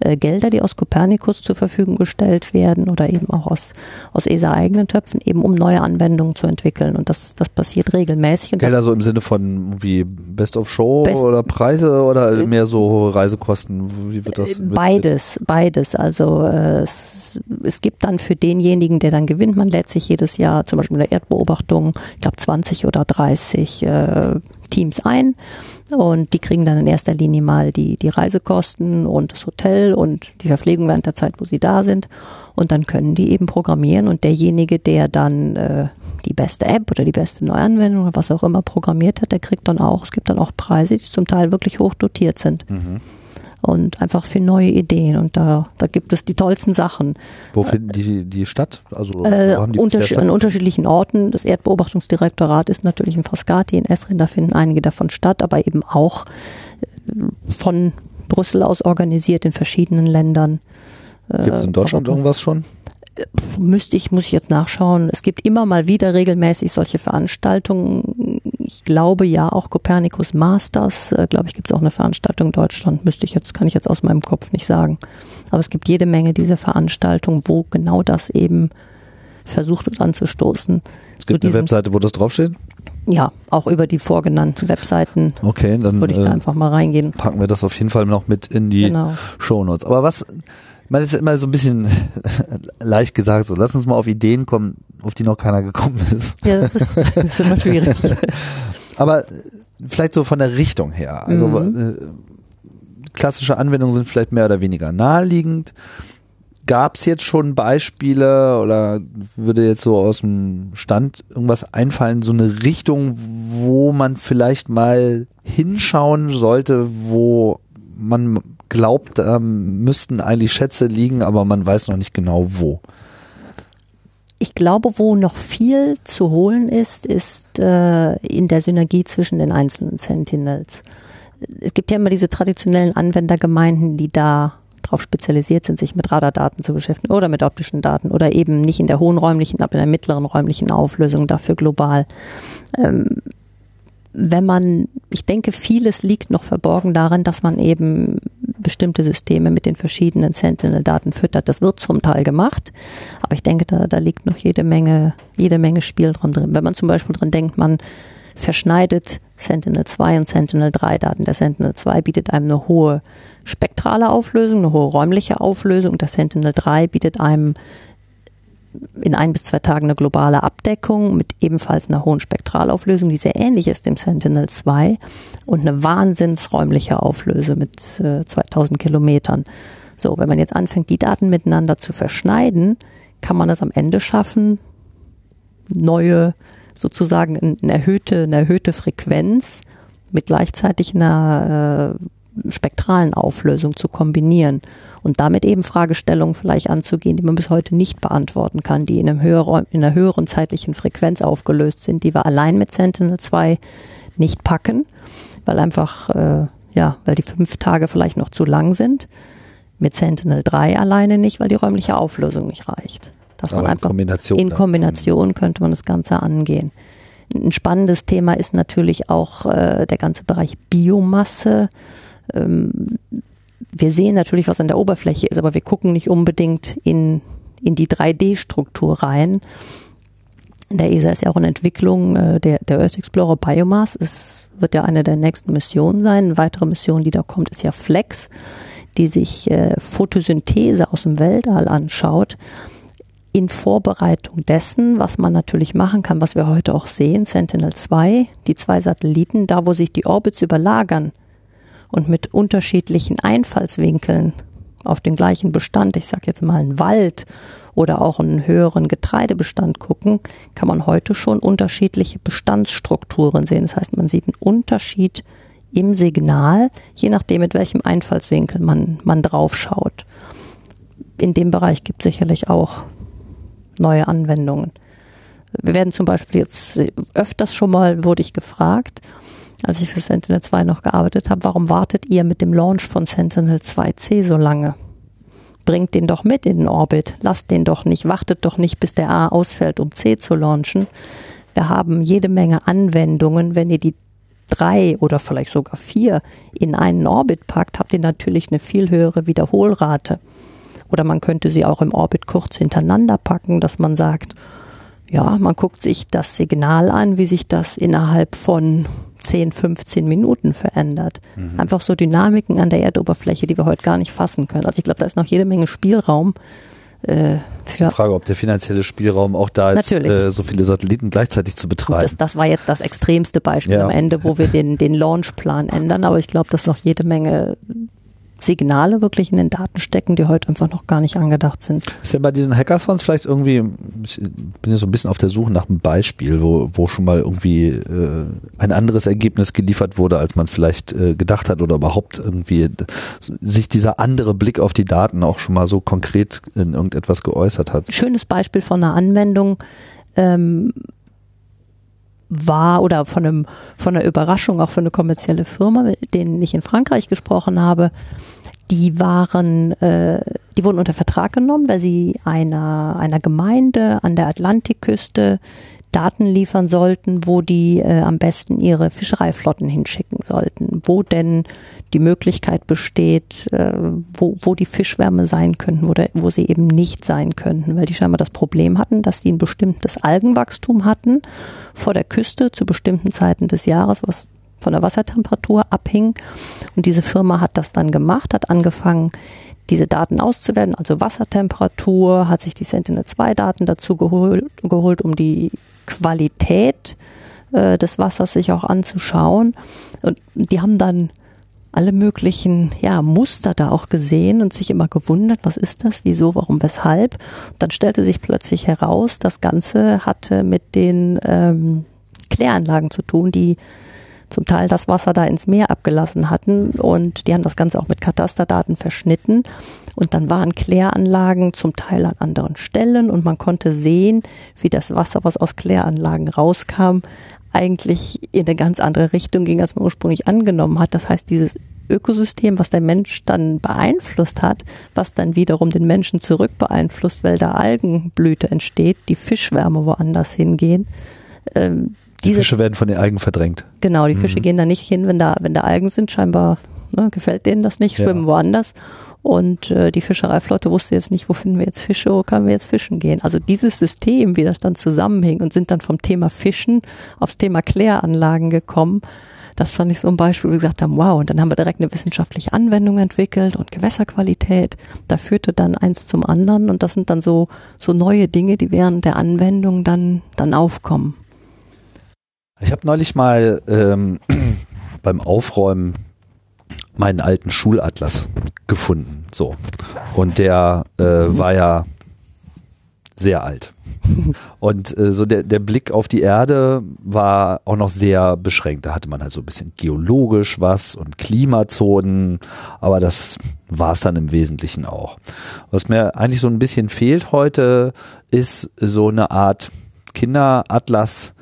äh, Gelder, die aus Copernicus zur Verfügung gestellt werden oder eben auch aus, aus ESA eigenen Töpfen, eben um neue Anwendungen zu entwickeln. Und das, das passiert regelmäßig. Und Gelder so im Sinne von wie Best of Show Best oder Preise oder äh, mehr so Reisekosten? Wie wird das? Beides, beides. Also äh, es, es gibt dann für denjenigen, der dann gewinnt, man lädt sich jedes Jahr zum Beispiel in der Erdbeobachtung, ich glaube 20 oder 30 äh, Teams ein und die kriegen dann in erster Linie mal die, die Reisekosten und das Hotel und die Verpflegung während der Zeit, wo sie da sind. Und dann können die eben programmieren und derjenige, der dann äh, die beste App oder die beste Neuanwendung oder was auch immer programmiert hat, der kriegt dann auch, es gibt dann auch Preise, die zum Teil wirklich hoch dotiert sind. Mhm und einfach für neue Ideen. Und da, da gibt es die tollsten Sachen. Wo finden die die statt? Also äh, unter statt? an unterschiedlichen Orten. Das Erdbeobachtungsdirektorat ist natürlich in Frascati, in Esrin, da finden einige davon statt, aber eben auch äh, von Brüssel aus organisiert in verschiedenen Ländern. Gibt es in Deutschland irgendwas schon? müsste ich, muss ich jetzt nachschauen. Es gibt immer mal wieder regelmäßig solche Veranstaltungen. Ich glaube ja auch Copernicus Masters, äh, glaube ich, gibt es auch eine Veranstaltung in Deutschland. Müsste ich jetzt, kann ich jetzt aus meinem Kopf nicht sagen. Aber es gibt jede Menge dieser Veranstaltungen, wo genau das eben versucht wird anzustoßen. Es gibt eine Webseite, wo das draufsteht? Ja, auch über die vorgenannten Webseiten. Okay, dann würde ich da äh, einfach mal reingehen. Packen wir das auf jeden Fall noch mit in die genau. Show Notes. Aber was man ist immer so ein bisschen leicht gesagt, so lass uns mal auf Ideen kommen, auf die noch keiner gekommen ist. Ja, das ist, das ist immer schwierig. Aber vielleicht so von der Richtung her. Also mhm. äh, klassische Anwendungen sind vielleicht mehr oder weniger naheliegend. Gab es jetzt schon Beispiele oder würde jetzt so aus dem Stand irgendwas einfallen, so eine Richtung, wo man vielleicht mal hinschauen sollte, wo man glaubt, ähm, müssten eigentlich Schätze liegen, aber man weiß noch nicht genau wo. Ich glaube, wo noch viel zu holen ist, ist äh, in der Synergie zwischen den einzelnen Sentinels. Es gibt ja immer diese traditionellen Anwendergemeinden, die da darauf spezialisiert sind, sich mit Radardaten zu beschäftigen oder mit optischen Daten oder eben nicht in der hohen räumlichen, aber in der mittleren räumlichen Auflösung, dafür global. Ähm, wenn man, ich denke, vieles liegt noch verborgen darin, dass man eben bestimmte Systeme mit den verschiedenen Sentinel-Daten füttert. Das wird zum Teil gemacht, aber ich denke, da, da liegt noch jede Menge, jede Menge Spielraum drin. Wenn man zum Beispiel dran denkt, man verschneidet Sentinel-2 und Sentinel-3-Daten. Der Sentinel-2 bietet einem eine hohe spektrale Auflösung, eine hohe räumliche Auflösung. Der Sentinel-3 bietet einem in ein bis zwei Tagen eine globale Abdeckung mit ebenfalls einer hohen Spektralauflösung, die sehr ähnlich ist dem Sentinel-2 und eine wahnsinnsräumliche Auflöse mit äh, 2000 Kilometern. So, wenn man jetzt anfängt, die Daten miteinander zu verschneiden, kann man es am Ende schaffen, neue, sozusagen eine erhöhte, eine erhöhte Frequenz mit gleichzeitig einer äh, spektralen Auflösung zu kombinieren und damit eben Fragestellungen vielleicht anzugehen, die man bis heute nicht beantworten kann, die in, einem höheren, in einer höheren zeitlichen Frequenz aufgelöst sind, die wir allein mit Sentinel-2 nicht packen, weil einfach, äh, ja, weil die fünf Tage vielleicht noch zu lang sind. Mit Sentinel-3 alleine nicht, weil die räumliche Auflösung nicht reicht. Dass man einfach Kombination in Kombination könnte man das Ganze angehen. Ein spannendes Thema ist natürlich auch äh, der ganze Bereich Biomasse. Ähm, wir sehen natürlich, was an der Oberfläche ist, aber wir gucken nicht unbedingt in, in die 3D-Struktur rein. Der ESA ist ja auch in Entwicklung, äh, der, der Earth Explorer Biomass Es wird ja eine der nächsten Missionen sein. Eine weitere Mission, die da kommt, ist ja Flex, die sich äh, Photosynthese aus dem Weltall anschaut in Vorbereitung dessen, was man natürlich machen kann, was wir heute auch sehen, Sentinel-2, die zwei Satelliten, da wo sich die Orbits überlagern, und mit unterschiedlichen Einfallswinkeln auf den gleichen Bestand, ich sage jetzt mal einen Wald oder auch einen höheren Getreidebestand gucken, kann man heute schon unterschiedliche Bestandsstrukturen sehen. Das heißt, man sieht einen Unterschied im Signal, je nachdem, mit welchem Einfallswinkel man, man drauf schaut. in dem Bereich gibt es sicherlich auch neue Anwendungen. Wir werden zum Beispiel jetzt öfters schon mal, wurde ich gefragt, als ich für Sentinel 2 noch gearbeitet habe, warum wartet ihr mit dem Launch von Sentinel 2C so lange? Bringt den doch mit in den Orbit. Lasst den doch nicht, wartet doch nicht, bis der A ausfällt, um C zu launchen. Wir haben jede Menge Anwendungen. Wenn ihr die drei oder vielleicht sogar vier in einen Orbit packt, habt ihr natürlich eine viel höhere Wiederholrate. Oder man könnte sie auch im Orbit kurz hintereinander packen, dass man sagt, ja, man guckt sich das Signal an, wie sich das innerhalb von 10, 15 Minuten verändert. Mhm. Einfach so Dynamiken an der Erdoberfläche, die wir heute gar nicht fassen können. Also ich glaube, da ist noch jede Menge Spielraum. Äh, ist die Frage, ob der finanzielle Spielraum auch da ist, äh, so viele Satelliten gleichzeitig zu betreiben. Das, das war jetzt das extremste Beispiel ja. am Ende, wo wir den, den Launchplan ändern, aber ich glaube, dass noch jede Menge Signale wirklich in den Daten stecken, die heute einfach noch gar nicht angedacht sind. Ist denn bei diesen Hackathons vielleicht irgendwie, ich bin jetzt so ein bisschen auf der Suche nach einem Beispiel, wo, wo schon mal irgendwie äh, ein anderes Ergebnis geliefert wurde, als man vielleicht äh, gedacht hat oder überhaupt irgendwie sich dieser andere Blick auf die Daten auch schon mal so konkret in irgendetwas geäußert hat. Schönes Beispiel von einer Anwendung. Ähm, war oder von einem von einer Überraschung auch für eine kommerzielle Firma, mit denen ich in Frankreich gesprochen habe. Die waren, äh, die wurden unter Vertrag genommen, weil sie einer einer Gemeinde an der Atlantikküste Daten liefern sollten, wo die äh, am besten ihre Fischereiflotten hinschicken sollten, wo denn die Möglichkeit besteht, äh, wo, wo die Fischwärme sein könnten oder wo sie eben nicht sein könnten, weil die scheinbar das Problem hatten, dass sie ein bestimmtes Algenwachstum hatten vor der Küste zu bestimmten Zeiten des Jahres, was von der Wassertemperatur abhing. Und diese Firma hat das dann gemacht, hat angefangen, diese Daten auszuwerten, also Wassertemperatur, hat sich die Sentinel-2-Daten dazu geholt, geholt, um die Qualität äh, des Wassers sich auch anzuschauen. Und die haben dann alle möglichen ja, Muster da auch gesehen und sich immer gewundert, was ist das, wieso, warum, weshalb. Und dann stellte sich plötzlich heraus, das Ganze hatte mit den ähm, Kläranlagen zu tun, die zum Teil das Wasser da ins Meer abgelassen hatten und die haben das Ganze auch mit Katasterdaten verschnitten und dann waren Kläranlagen zum Teil an anderen Stellen und man konnte sehen, wie das Wasser, was aus Kläranlagen rauskam, eigentlich in eine ganz andere Richtung ging, als man ursprünglich angenommen hat. Das heißt, dieses Ökosystem, was der Mensch dann beeinflusst hat, was dann wiederum den Menschen zurück beeinflusst, weil da Algenblüte entsteht, die Fischwärme woanders hingehen, ähm, die Fische werden von den Algen verdrängt. Genau, die Fische mhm. gehen da nicht hin, wenn da, wenn da Algen sind. Scheinbar ne, gefällt denen das nicht, schwimmen ja. woanders. Und äh, die Fischereiflotte wusste jetzt nicht, wo finden wir jetzt Fische, wo können wir jetzt fischen gehen. Also dieses System, wie das dann zusammenhing und sind dann vom Thema Fischen aufs Thema Kläranlagen gekommen. Das fand ich so ein Beispiel, wo wir gesagt haben, wow, und dann haben wir direkt eine wissenschaftliche Anwendung entwickelt und Gewässerqualität. Da führte dann eins zum anderen und das sind dann so, so neue Dinge, die während der Anwendung dann, dann aufkommen. Ich habe neulich mal ähm, beim Aufräumen meinen alten Schulatlas gefunden. So. Und der äh, war ja sehr alt. Und äh, so der, der Blick auf die Erde war auch noch sehr beschränkt. Da hatte man halt so ein bisschen geologisch was und Klimazonen, aber das war es dann im Wesentlichen auch. Was mir eigentlich so ein bisschen fehlt heute, ist so eine Art Kinderatlas,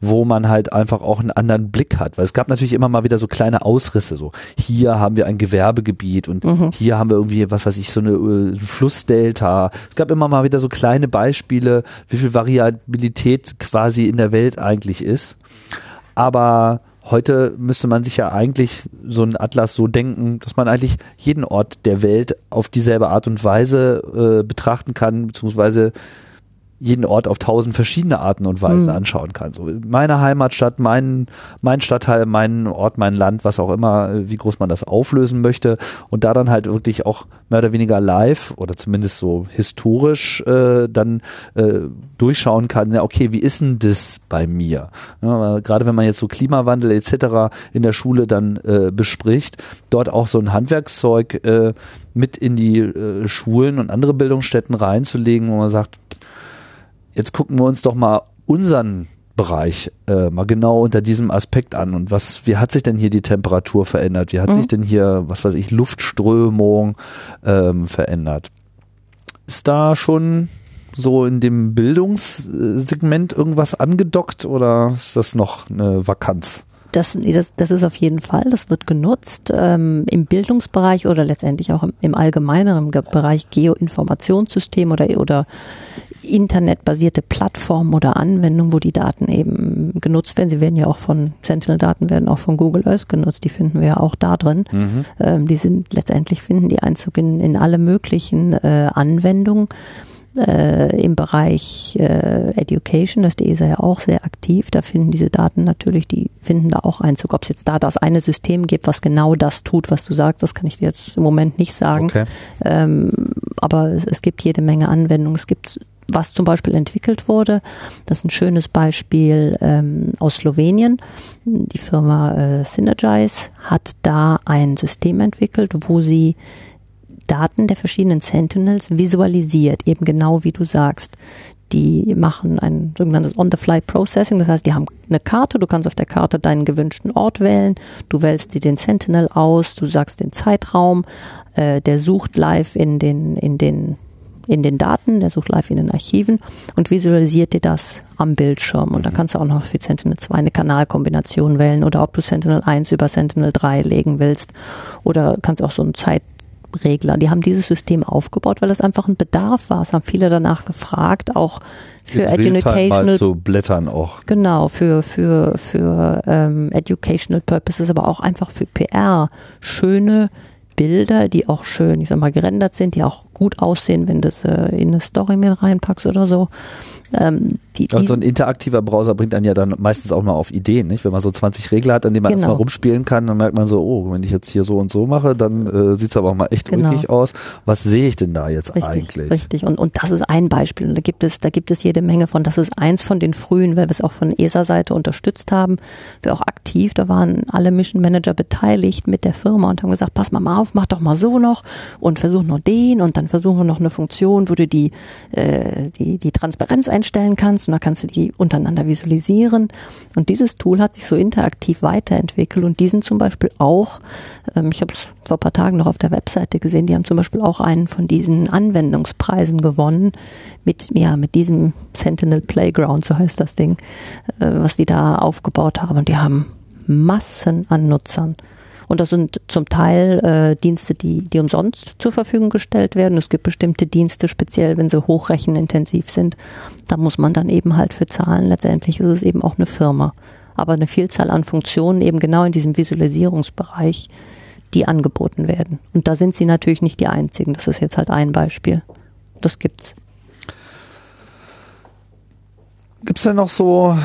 wo man halt einfach auch einen anderen Blick hat. Weil es gab natürlich immer mal wieder so kleine Ausrisse. So hier haben wir ein Gewerbegebiet und mhm. hier haben wir irgendwie, was weiß ich, so eine äh, Flussdelta. Es gab immer mal wieder so kleine Beispiele, wie viel Variabilität quasi in der Welt eigentlich ist. Aber heute müsste man sich ja eigentlich so einen Atlas so denken, dass man eigentlich jeden Ort der Welt auf dieselbe Art und Weise äh, betrachten kann, beziehungsweise jeden Ort auf tausend verschiedene Arten und Weisen mhm. anschauen kann. So meine Heimatstadt, mein, mein Stadtteil, mein Ort, mein Land, was auch immer, wie groß man das auflösen möchte und da dann halt wirklich auch mehr oder weniger live oder zumindest so historisch äh, dann äh, durchschauen kann, ja, okay, wie ist denn das bei mir? Ja, gerade wenn man jetzt so Klimawandel etc. in der Schule dann äh, bespricht, dort auch so ein Handwerkszeug äh, mit in die äh, Schulen und andere Bildungsstätten reinzulegen, wo man sagt, jetzt gucken wir uns doch mal unseren Bereich äh, mal genau unter diesem Aspekt an und was, wie hat sich denn hier die Temperatur verändert? Wie hat mhm. sich denn hier, was weiß ich, Luftströmung ähm, verändert? Ist da schon so in dem Bildungssegment irgendwas angedockt oder ist das noch eine Vakanz? Das, das, das ist auf jeden Fall, das wird genutzt ähm, im Bildungsbereich oder letztendlich auch im, im allgemeineren Bereich Geoinformationssystem oder, oder internetbasierte Plattformen oder Anwendungen, wo die Daten eben genutzt werden. Sie werden ja auch von Sentinel-Daten werden auch von Google Earth genutzt. Die finden wir ja auch da drin. Mhm. Ähm, die sind letztendlich finden die Einzug in, in alle möglichen äh, Anwendungen äh, im Bereich äh, Education, da ist die ESA ja auch sehr aktiv, da finden diese Daten natürlich, die finden da auch Einzug. Ob es jetzt da das eine System gibt, was genau das tut, was du sagst, das kann ich dir jetzt im Moment nicht sagen. Okay. Ähm, aber es, es gibt jede Menge Anwendungen. Es gibt was zum Beispiel entwickelt wurde. Das ist ein schönes Beispiel ähm, aus Slowenien. Die Firma äh, Synergize hat da ein System entwickelt, wo sie Daten der verschiedenen Sentinels visualisiert, eben genau wie du sagst. Die machen ein sogenanntes On-the-Fly-Processing, das heißt, die haben eine Karte, du kannst auf der Karte deinen gewünschten Ort wählen, du wählst dir den Sentinel aus, du sagst den Zeitraum, äh, der sucht live in den, in den in den Daten, der sucht live in den Archiven und visualisiert dir das am Bildschirm. Und da kannst du auch noch für Sentinel 2 eine Kanalkombination wählen oder ob du Sentinel 1 über Sentinel 3 legen willst. Oder kannst auch so einen Zeit, Regler. Die haben dieses System aufgebaut, weil es einfach ein Bedarf war. Es haben viele danach gefragt, auch für Educational. Mal so Blättern auch. Genau, für, für, für ähm, Educational Purposes, aber auch einfach für PR. Schöne Bilder, die auch schön, ich sag mal, gerendert sind, die auch gut aussehen, wenn du es äh, in eine Story mit reinpackst oder so. Ähm, die, und so ein interaktiver Browser bringt dann ja dann meistens auch mal auf Ideen, nicht? Wenn man so 20 Regler hat, an denen man genau. erstmal rumspielen kann, dann merkt man so, oh, wenn ich jetzt hier so und so mache, dann äh, sieht es aber auch mal echt genau. ulkig aus. Was sehe ich denn da jetzt richtig, eigentlich? Richtig, und, und das ist ein Beispiel. da gibt es, da gibt es jede Menge von. Das ist eins von den frühen, weil wir es auch von ESA-Seite unterstützt haben. Wir auch aktiv, da waren alle Mission Manager beteiligt mit der Firma und haben gesagt, pass mal mal auf, mach doch mal so noch und versuch noch den und dann versuchen wir noch eine Funktion, wo du die, äh, die, die Transparenz einstellen kannst und da kannst du die untereinander visualisieren. Und dieses Tool hat sich so interaktiv weiterentwickelt und die sind zum Beispiel auch, ähm, ich habe es vor ein paar Tagen noch auf der Webseite gesehen, die haben zum Beispiel auch einen von diesen Anwendungspreisen gewonnen mit, ja, mit diesem Sentinel Playground, so heißt das Ding, äh, was die da aufgebaut haben. Und die haben Massen an Nutzern. Und das sind zum Teil äh, Dienste, die, die umsonst zur Verfügung gestellt werden. Es gibt bestimmte Dienste, speziell wenn sie hochrechenintensiv sind. Da muss man dann eben halt für zahlen. Letztendlich ist es eben auch eine Firma. Aber eine Vielzahl an Funktionen eben genau in diesem Visualisierungsbereich, die angeboten werden. Und da sind sie natürlich nicht die einzigen. Das ist jetzt halt ein Beispiel. Das gibt's. Gibt es denn noch so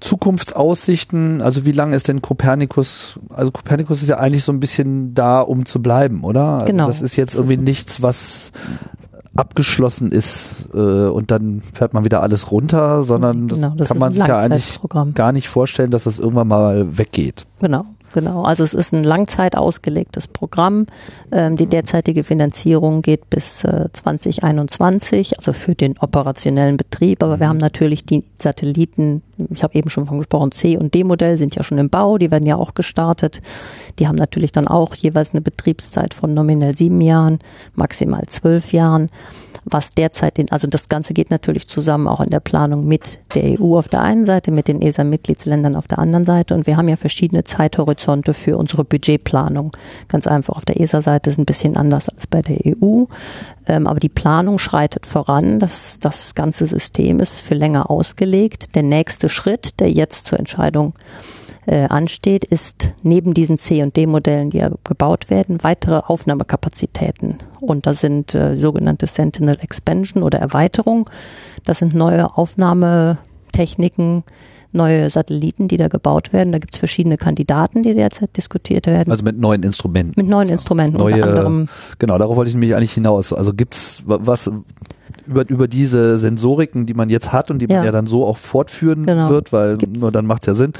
Zukunftsaussichten, also wie lange ist denn Kopernikus, also Kopernikus ist ja eigentlich so ein bisschen da, um zu bleiben, oder? Also genau. Das ist jetzt irgendwie nichts, was abgeschlossen ist äh, und dann fährt man wieder alles runter, sondern genau, das kann man sich ja eigentlich gar nicht vorstellen, dass das irgendwann mal weggeht. Genau. Genau, also es ist ein langzeit ausgelegtes Programm. Ähm, die derzeitige Finanzierung geht bis äh, 2021, also für den operationellen Betrieb. Aber wir mhm. haben natürlich die Satelliten, ich habe eben schon von gesprochen, C und D-Modell sind ja schon im Bau, die werden ja auch gestartet. Die haben natürlich dann auch jeweils eine Betriebszeit von nominell sieben Jahren, maximal zwölf Jahren was derzeit den, also das Ganze geht natürlich zusammen auch in der Planung mit der EU auf der einen Seite, mit den ESA-Mitgliedsländern auf der anderen Seite. Und wir haben ja verschiedene Zeithorizonte für unsere Budgetplanung. Ganz einfach, auf der ESA-Seite ist ein bisschen anders als bei der EU. Ähm, aber die Planung schreitet voran. Das, das ganze System ist für länger ausgelegt. Der nächste Schritt, der jetzt zur Entscheidung äh, ansteht, ist neben diesen C- und D-Modellen, die ja gebaut werden, weitere Aufnahmekapazitäten. Und das sind äh, sogenannte Sentinel Expansion oder Erweiterung. Das sind neue Aufnahmetechniken, neue Satelliten, die da gebaut werden. Da gibt es verschiedene Kandidaten, die derzeit diskutiert werden. Also mit neuen Instrumenten. Mit neuen Instrumenten neue, unter anderem. Genau, darauf wollte ich nämlich eigentlich hinaus. Also gibt's was über, über diese Sensoriken, die man jetzt hat und die ja. man ja dann so auch fortführen genau. wird, weil Gibt's. nur dann macht's ja Sinn.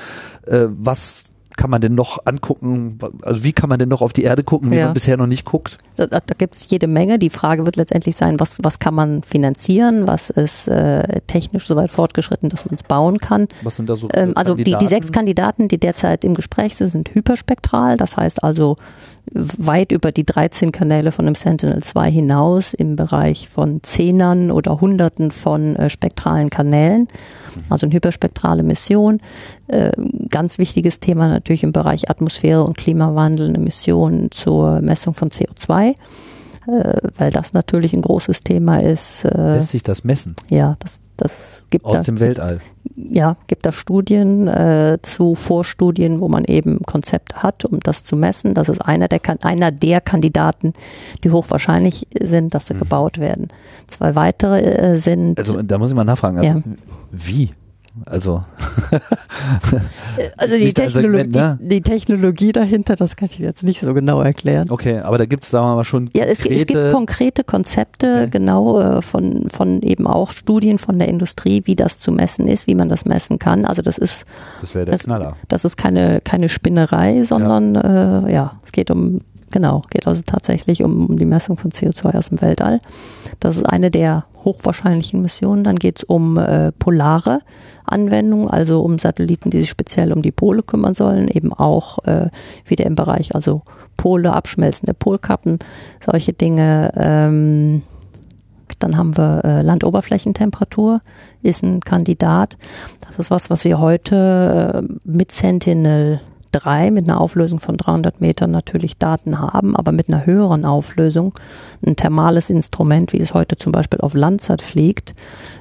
Äh, was kann man denn noch angucken? Also wie kann man denn noch auf die Erde gucken, wie ja. man bisher noch nicht guckt? Da, da gibt es jede Menge. Die Frage wird letztendlich sein, was, was kann man finanzieren? Was ist äh, technisch so weit fortgeschritten, dass man es bauen kann? Was sind da so ähm, Also die, die sechs Kandidaten, die derzeit im Gespräch sind, sind hyperspektral. Das heißt also weit über die 13 Kanäle von dem Sentinel-2 hinaus im Bereich von Zehnern oder Hunderten von äh, spektralen Kanälen, also eine hyperspektrale Mission. Äh, ganz wichtiges Thema natürlich im Bereich Atmosphäre und Klimawandel, eine Mission zur Messung von CO2 äh, weil das natürlich ein großes Thema ist. Äh, Lässt sich das messen? Ja, das, das gibt aus da, dem Weltall. Ja, gibt da Studien äh, zu Vorstudien, wo man eben Konzepte hat, um das zu messen. Das ist einer der einer der Kandidaten, die hochwahrscheinlich sind, dass sie mhm. gebaut werden. Zwei weitere äh, sind. Also da muss ich mal nachfragen. Also, ja. Wie? Also, also die, Technologie, ne? die Technologie dahinter, das kann ich jetzt nicht so genau erklären. Okay, aber da gibt es, sagen wir mal, schon Ja, es, es gibt konkrete Konzepte, okay. genau, äh, von, von eben auch Studien von der Industrie, wie das zu messen ist, wie man das messen kann. Also das ist das, der das, Knaller. das ist keine, keine Spinnerei, sondern ja. Äh, ja, es geht um Genau, geht also tatsächlich um, um die Messung von CO2 aus dem Weltall. Das ist eine der hochwahrscheinlichen Missionen. Dann geht es um äh, polare Anwendungen, also um Satelliten, die sich speziell um die Pole kümmern sollen, eben auch äh, wieder im Bereich, also Pole, abschmelzende Polkappen, solche Dinge. Ähm, dann haben wir äh, Landoberflächentemperatur, ist ein Kandidat. Das ist was, was wir heute äh, mit Sentinel 3 mit einer Auflösung von 300 Metern natürlich Daten haben, aber mit einer höheren Auflösung ein thermales Instrument, wie es heute zum Beispiel auf Landsat fliegt,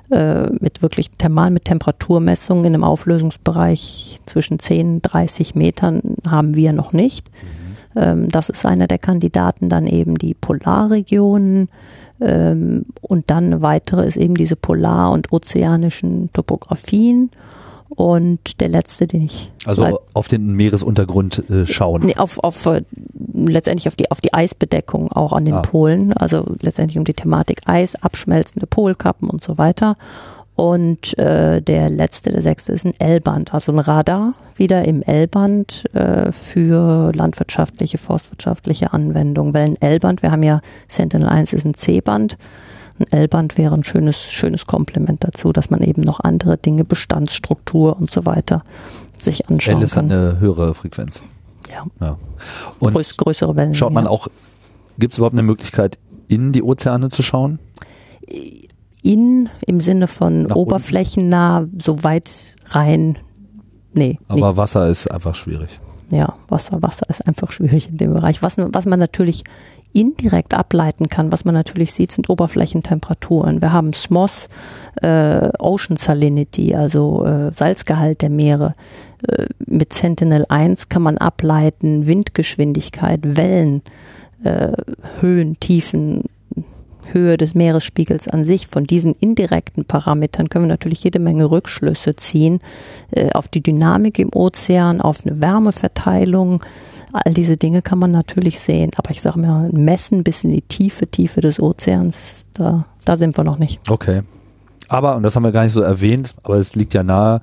äh, mit wirklich thermal mit Temperaturmessungen in einem Auflösungsbereich zwischen 10 und 30 Metern haben wir noch nicht. Mhm. Ähm, das ist einer der Kandidaten, dann eben die Polarregionen. Ähm, und dann weitere ist eben diese polar- und ozeanischen Topografien und der letzte, den ich. Also auf den Meeresuntergrund äh, schauen. Nee, auf, auf äh, letztendlich auf die, auf die Eisbedeckung auch an den ah. Polen. Also letztendlich um die Thematik Eis, abschmelzende Polkappen und so weiter. Und äh, der letzte, der sechste, ist ein L-Band, also ein Radar wieder im L-Band äh, für landwirtschaftliche, forstwirtschaftliche Anwendungen. Weil ein L-Band, wir haben ja Sentinel 1 ist ein C-Band ein L-Band wäre ein schönes, schönes Komplement dazu, dass man eben noch andere Dinge, Bestandsstruktur und so weiter sich anschauen L ist kann. eine höhere Frequenz. Ja. ja. Und Größ, größere Wellen. Schaut man ja. auch, gibt es überhaupt eine Möglichkeit, in die Ozeane zu schauen? In, im Sinne von Nach oberflächennah, so weit rein, nee. Aber nicht. Wasser ist einfach schwierig. Ja, Wasser, Wasser ist einfach schwierig in dem Bereich. Was, was man natürlich indirekt ableiten kann, was man natürlich sieht, sind Oberflächentemperaturen. Wir haben SMOS, äh, Ocean Salinity, also äh, Salzgehalt der Meere. Äh, mit Sentinel 1 kann man ableiten Windgeschwindigkeit, Wellen, äh, Höhen, Tiefen, Höhe des Meeresspiegels an sich. Von diesen indirekten Parametern können wir natürlich jede Menge Rückschlüsse ziehen äh, auf die Dynamik im Ozean, auf eine Wärmeverteilung, All diese Dinge kann man natürlich sehen, aber ich sage mal, messen bis in die tiefe Tiefe des Ozeans, da, da sind wir noch nicht. Okay. Aber, und das haben wir gar nicht so erwähnt, aber es liegt ja nahe,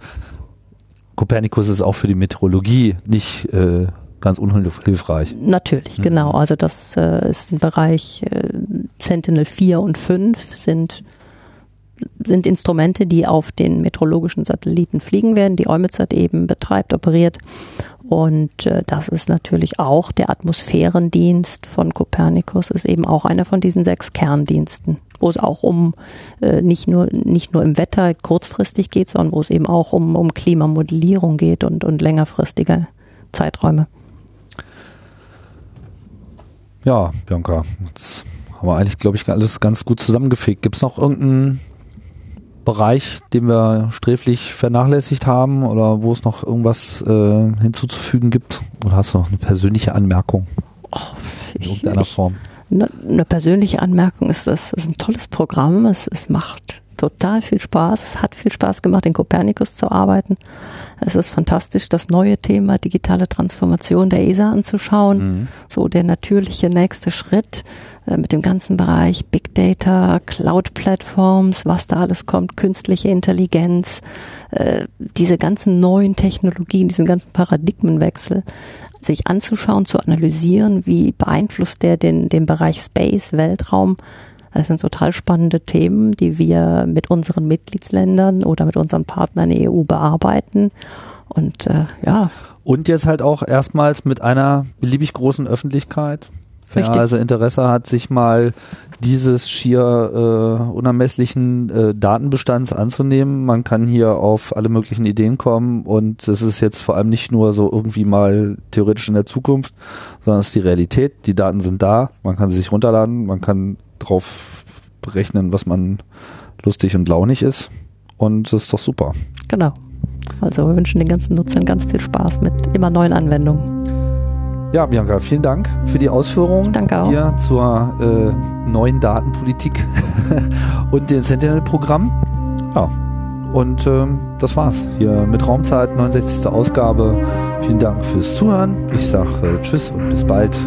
Kopernikus ist auch für die Meteorologie nicht äh, ganz unhilfreich. Natürlich, mhm. genau. Also das äh, ist ein Bereich, äh, Sentinel 4 und 5 sind sind Instrumente, die auf den meteorologischen Satelliten fliegen werden, die EUMETSAT eben betreibt, operiert. Und äh, das ist natürlich auch der Atmosphärendienst von Copernicus, ist eben auch einer von diesen sechs Kerndiensten, wo es auch um äh, nicht, nur, nicht nur im Wetter kurzfristig geht, sondern wo es eben auch um, um Klimamodellierung geht und, und längerfristige Zeiträume. Ja, Bianca, jetzt haben wir eigentlich, glaube ich, alles ganz gut zusammengefegt. Gibt es noch irgendeinen Bereich, den wir sträflich vernachlässigt haben oder wo es noch irgendwas äh, hinzuzufügen gibt? Oder hast du noch eine persönliche Anmerkung? Oh, in irgendeiner Form? Eine, eine persönliche Anmerkung ist, das ist ein tolles Programm. Es, es macht total viel Spaß. Es hat viel Spaß gemacht, in Copernicus zu arbeiten. Es ist fantastisch, das neue Thema digitale Transformation der ESA anzuschauen. Mhm. So der natürliche nächste Schritt äh, mit dem ganzen Bereich Big Data, Cloud Platforms, was da alles kommt, künstliche Intelligenz, äh, diese ganzen neuen Technologien, diesen ganzen Paradigmenwechsel sich anzuschauen, zu analysieren, wie beeinflusst der den, den Bereich Space, Weltraum, das sind total spannende Themen, die wir mit unseren Mitgliedsländern oder mit unseren Partnern in der EU bearbeiten. Und äh, ja. Und jetzt halt auch erstmals mit einer beliebig großen Öffentlichkeit. Wer also Interesse hat, sich mal dieses schier äh, unermesslichen äh, Datenbestands anzunehmen. Man kann hier auf alle möglichen Ideen kommen und es ist jetzt vor allem nicht nur so irgendwie mal theoretisch in der Zukunft, sondern es ist die Realität. Die Daten sind da, man kann sie sich runterladen, man kann drauf berechnen, was man lustig und launig ist und das ist doch super. Genau. Also wir wünschen den ganzen Nutzern ganz viel Spaß mit immer neuen Anwendungen. Ja, Bianca, vielen Dank für die Ausführungen Danke auch. hier zur äh, neuen Datenpolitik und dem Sentinel-Programm. Ja, und ähm, das war's hier mit Raumzeit, 69. Ausgabe. Vielen Dank fürs Zuhören. Ich sage äh, Tschüss und bis bald.